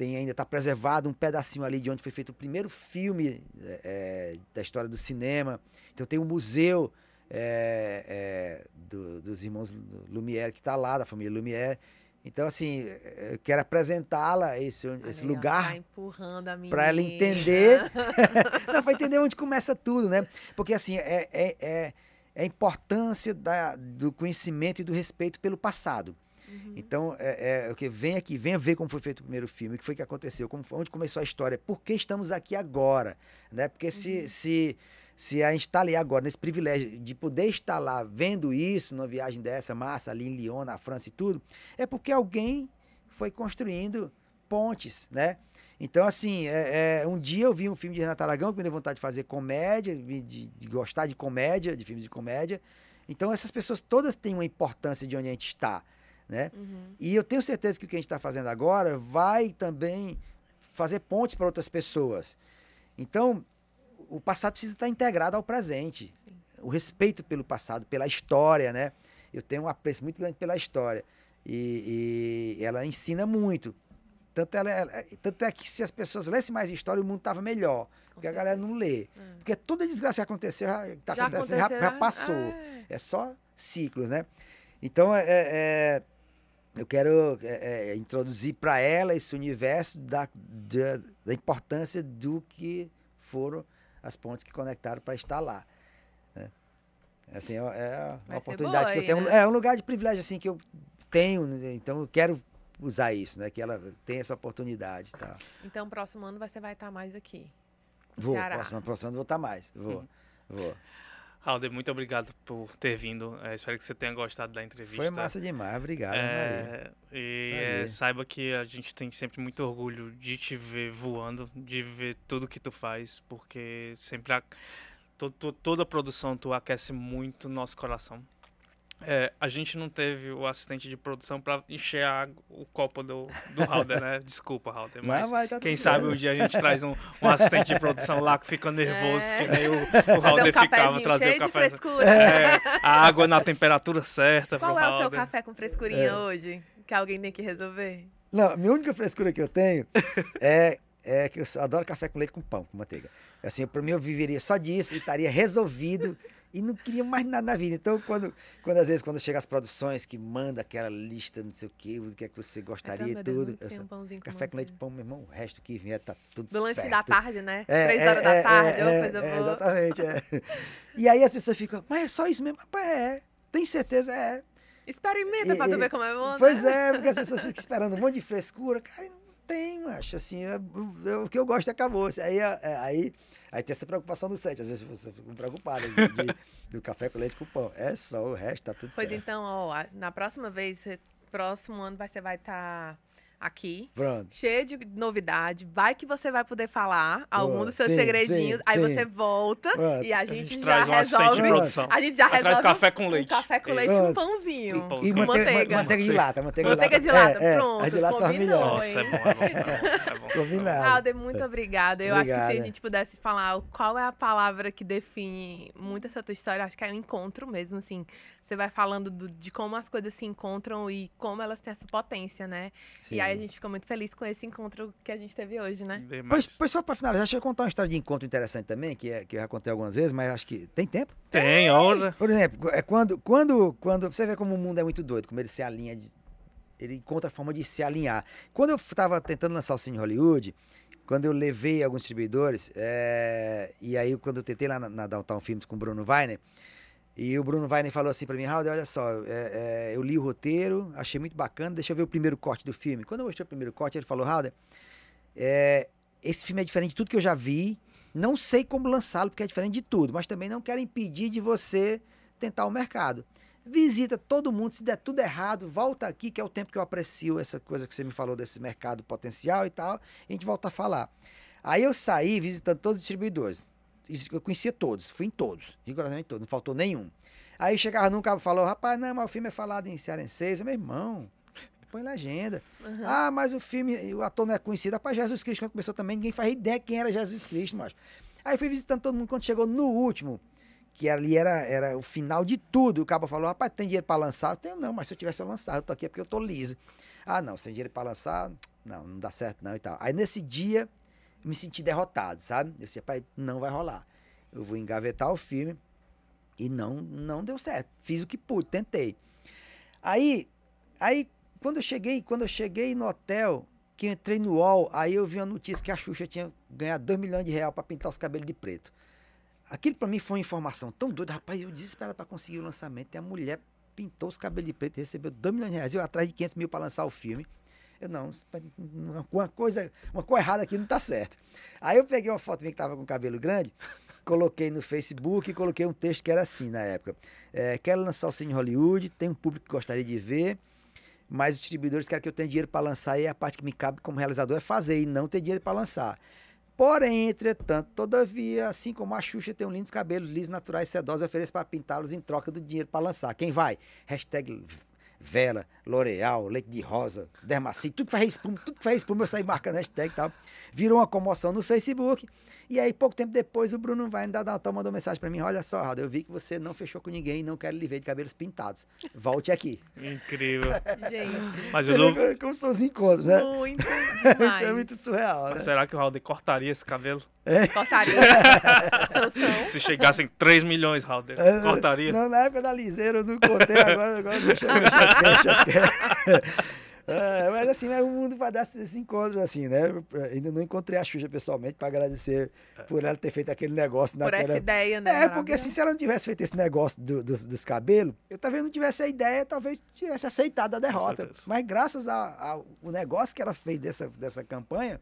Tem ainda está preservado um pedacinho ali de onde foi feito o primeiro filme é, é, da história do cinema. Então tem um museu é, é, do- dos irmãos Lumière que está lá, da família Lumière. Então assim, eu quero apresentá-la esse, esse ó, lugar Tá empurrando a menina. para ela entender. não, para entender onde começa tudo, né? Porque assim, é, é, é, é a importância da, do conhecimento e do respeito pelo passado. Uhum. Então, é, é o que vem aqui, venha ver como foi feito o primeiro filme, o que foi que aconteceu, como, foi- onde começou a história, por que estamos aqui agora, né? Porque se, se, se a gente está ali agora, nesse privilégio de poder estar lá vendo isso, numa viagem dessa, massa, ali em Lyon, na França e tudo, é porque alguém foi construindo pontes, né? Então, assim, é, é, um dia eu vi um filme de Renato Aragão que me deu vontade de fazer comédia, de, de- de gostar de comédia, de filmes de comédia. Então, essas pessoas todas têm uma importância de onde a gente está, né? Uhum. E eu tenho certeza que o que a gente está fazendo agora vai também fazer pontes para outras pessoas. Então, o passado precisa estar integrado ao presente. Sim. O respeito pelo passado, pela história, né? Eu tenho um apreço muito grande pela história. E, e ela ensina muito. Tanto, ela, ela- tanto é que se as pessoas lessem mais história, o mundo estava melhor. Porque a galera não lê. É. Porque toda desgraça que aconteceu, tá Já acontecendo, já, já passou. é. É só ciclos, né? Então, é, é- eu quero é, é, introduzir para ela esse universo da, da, da importância do que foram as pontes que conectaram para estar lá. né? Assim, é, é uma oportunidade boa que eu tenho. né? É um lugar de privilégio assim que eu tenho, né? então eu quero usar isso, né? Que ela tenha essa oportunidade, tá? Então, próximo ano você vai estar mais aqui. Vou, Ceará. próxima, próxima ano vou estar mais. Vou, vou. Alder, muito obrigado por ter vindo. É, espero que você tenha gostado da entrevista. Foi massa demais, obrigado, Maria. É, e é, saiba que a gente tem sempre muito orgulho de te ver voando, de ver tudo que tu faz, porque sempre a- to- to- toda a produção tu aquece muito nosso coração. É, a gente não teve o assistente de produção para encher a o copo do, do Halder, né? Desculpa, Halder, mas mas tá quem sabe bem. um dia a gente traz um, um assistente de produção lá que fica nervoso, É. que nem o, o Fazer um Halder ficava, trazer cheio o de café. frescura. É, a água na temperatura certa Qual pro é o seu Halder. café com frescurinha hoje? Que alguém tem que resolver? Não, a minha única frescura que eu tenho é, é que eu adoro café com leite com pão, com manteiga. Assim, pra mim eu viveria só disso e estaria resolvido e não queria mais nada na vida. Então, quando, quando às vezes, quando chega as produções que manda aquela lista, não sei o que, o que é que você gostaria e Deus, tudo. tem só- um pãozinho com café com leite pão, meu irmão, o resto que vier tá tudo Do certo. lanche da tarde, né? É, Três é, horas da é, tarde, é, uma é, coisa é, boa. Exatamente, é. E aí as pessoas ficam, mas é só isso mesmo? Rapaz, é. Tem certeza? É. Experimenta pra E- tu ver como é bom, Pois né? é, porque as pessoas ficam esperando um monte de frescura. Cara, não tem, macho. Assim, o que eu gosto acabou. Aí, aí, aí tem essa preocupação no set. Às vezes você fica preocupado de, de- do café com leite com pão. É só, o resto tá tudo Pois certo. então, ó, na próxima vez, próximo ano você vai estar aqui. Pronto. Cheio de novidade. Vai que você vai poder falar algum dos seus Sim, segredinhos. sim, aí sim. você volta Pronto. e a A gente, gente já traz um resolve. de produção. A gente já Traz resolve café com um leite. café com leite e um pãozinho. E- E com manteiga, manteiga. manteiga de lata, manteiga, Manteiga de lata. lata, é, pronto, É, a de lata combinou, melhor. Nossa, é bom, é bom, é é. Combinado. Alder, muito obrigada. Eu acho que se a gente pudesse falar o- qual é a palavra que define muito essa tua história, acho que é o encontro mesmo, assim. Você vai falando do- de como as coisas se encontram e como elas têm essa potência, né? E aí a Sim. gente fica muito feliz com esse encontro que a gente teve hoje, né? Demais. Pois, pois só para finalizar, deixa eu contar uma história de encontro interessante também, que, é, que eu já contei algumas vezes, mas acho que tem tempo. Tem, hora. Por exemplo, é quando, quando, quando você vê como o mundo é muito doido, como ele se alinha, de- ele encontra a forma de se alinhar. Quando eu estava tentando lançar o Cine Hollywood, quando eu levei alguns distribuidores, é, e aí quando eu tentei lá na, na Downtown Films com o Bruno Weiner, e o Bruno Weiner falou assim para mim, Raul, olha só, é, é, eu li o roteiro, achei muito bacana, deixa eu ver o primeiro corte do filme. Quando eu mostrei o primeiro corte, ele falou, Raul, é, esse filme é diferente de tudo que eu já vi, não sei como lançá-lo, porque é diferente de tudo, mas também não quero impedir de você tentar o mercado. Visita todo mundo, se der tudo errado, volta aqui, que é o tempo que eu aprecio essa coisa que você me falou desse mercado potencial e tal, e a gente volta a falar. Aí eu saí visitando todos os distribuidores. Eu conhecia todos, fui em todos, rigorosamente todos, não faltou nenhum. Aí chegava num cabo e falou, rapaz, não, mas o filme é falado em cearenseis. Eu, meu irmão, põe legenda. Uhum. Ah, mas o filme, o ator não é conhecido. Rapaz, Jesus Cristo, quando começou também, ninguém faz ideia quem era Jesus Cristo, mas. Aí fui visitando todo mundo, quando chegou no último, que ali era, era o final de tudo, o cabo falou, rapaz, tem dinheiro para lançar? Eu tenho, não, mas se eu tivesse eu lançado, eu tô aqui é porque eu tô liso. Ah, não, sem dinheiro para lançar, não, não dá certo não e tal. Aí nesse dia, me senti derrotado, sabe? Eu disse, rapaz, não vai rolar. Eu vou engavetar o filme e não, não deu certo. Fiz o que pude, tentei. Aí, aí quando eu cheguei, quando eu cheguei no hotel, que eu entrei no UOL, aí eu vi uma notícia que a Xuxa tinha ganhado 2 milhões de reais para pintar os cabelos de preto. Aquilo para mim foi uma informação tão doida, rapaz, eu desesperado para conseguir o lançamento. E a mulher pintou os cabelos de preto e recebeu 2 milhões de reais. Eu atrás de 500 mil para lançar o filme. Eu não, uma- coisa, uma coisa errada aqui não tá certo. Aí eu peguei uma foto minha que tava com cabelo grande, coloquei no Facebook e coloquei um texto que era assim na época. É, quero lançar o Cine Hollywood, tem um público que gostaria de ver, mas os distribuidores querem que eu tenha dinheiro para lançar e a parte que me cabe como realizador é fazer e não ter dinheiro para lançar. Porém, entretanto, todavia, assim como a Xuxa tem um lindos cabelos lisos, naturais, sedosos, ofereço para pintá-los em troca do dinheiro para lançar. Quem vai? Hashtag Vela, L'Oreal, Leite de Rosa, Dermacin, tudo que faz espuma, tudo que faz espuma, eu saí marcando hashtag e tal. Virou uma comoção no Facebook. E aí, pouco tempo depois, o Bruno vai da Natal mandou mensagem para mim: Olha só, Raul, eu vi que você não fechou com ninguém e não quero lhe ver de cabelos pintados. Volte aqui. Incrível. Gente, Mas eu não... como são os encontros, né? muito é muito surreal, né? Mas será que o Halder cortaria esse cabelo? Cortaria. Sansão. Se chegassem 3 milhões, Halder, É, cortaria? Não, na época da liseira eu não contei, agora, agora deixa, eu- deixa, quieto. É, mas assim, é, o mundo vai dar esses encontros assim, né? Eu Ainda não encontrei a Xuxa pessoalmente para agradecer por ela ter feito aquele negócio Por naquela... essa ideia, né? É, porque assim, se ela não tivesse feito esse negócio do- dos, dos cabelos, eu talvez não tivesse a ideia, talvez tivesse aceitado a derrota. Mas graças ao negócio que ela fez dessa, dessa campanha,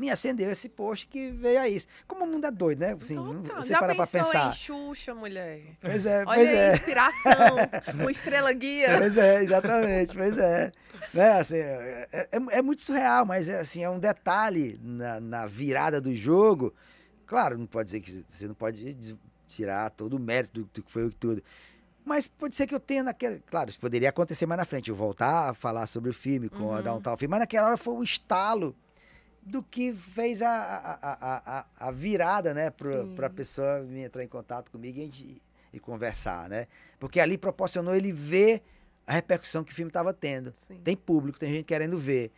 me acendeu esse post que veio a isso. Como o mundo é doido, né? Assim, não- Total. você Já para pra pensou pensar. em Xuxa, mulher? Pois é, Olha pois aí, é. inspiração, uma estrela guia. Pois é, exatamente, pois é. Né, assim, é, é- é muito surreal, mas é, assim, é um detalhe na, na virada do jogo Claro, não pode dizer que você não pode tirar todo o mérito do, que foi o tudo. Mas pode ser que eu tenha naquele. Claro, isso poderia acontecer mais na frente. Eu voltar a falar sobre o filme, com a Uhum. dar um tal filme. Mas naquela hora foi o estalo do que fez a, a, a, a, a virada, né? Sim. pra pessoa entrar em contato comigo e, a gente, e conversar, né? Porque ali proporcionou ele ver a repercussão que o filme estava tendo. Sim. Tem público, tem gente querendo ver.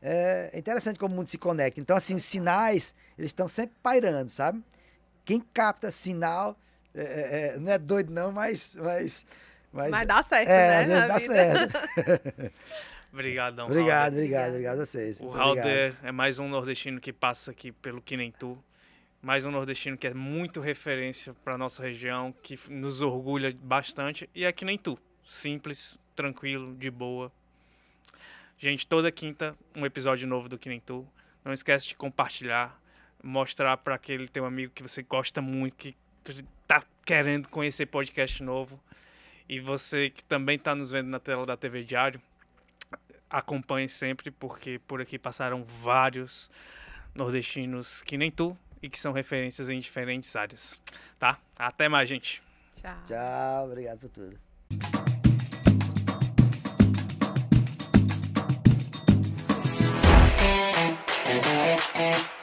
É interessante como o mundo se conecta. Então, assim, os sinais, eles estão sempre pairando, sabe? Quem capta sinal, é, é, é, não é doido não, mas... Mas, mas, Mas dá certo, é, né? às vezes dá vida. certo. Obrigadão, obrigado, Halder. obrigado, obrigado a vocês. O. Halder é mais um nordestino que passa aqui pelo Que Nem Tu. Mais um nordestino que é muito referência para nossa região, que nos orgulha bastante. E é que nem tu. Simples, tranquilo, de boa. Gente, toda quinta um episódio novo do Que Nem Tu. Não esquece de compartilhar, mostrar para aquele teu amigo que você gosta muito, que tá querendo conhecer podcast novo. E você que também está nos vendo na tela da TV Diário, acompanhe sempre, porque por aqui passaram vários nordestinos que nem tu e que são referências em diferentes áreas. Tá? Até mais, gente. Tchau. Tchau, obrigado por tudo. Thank you.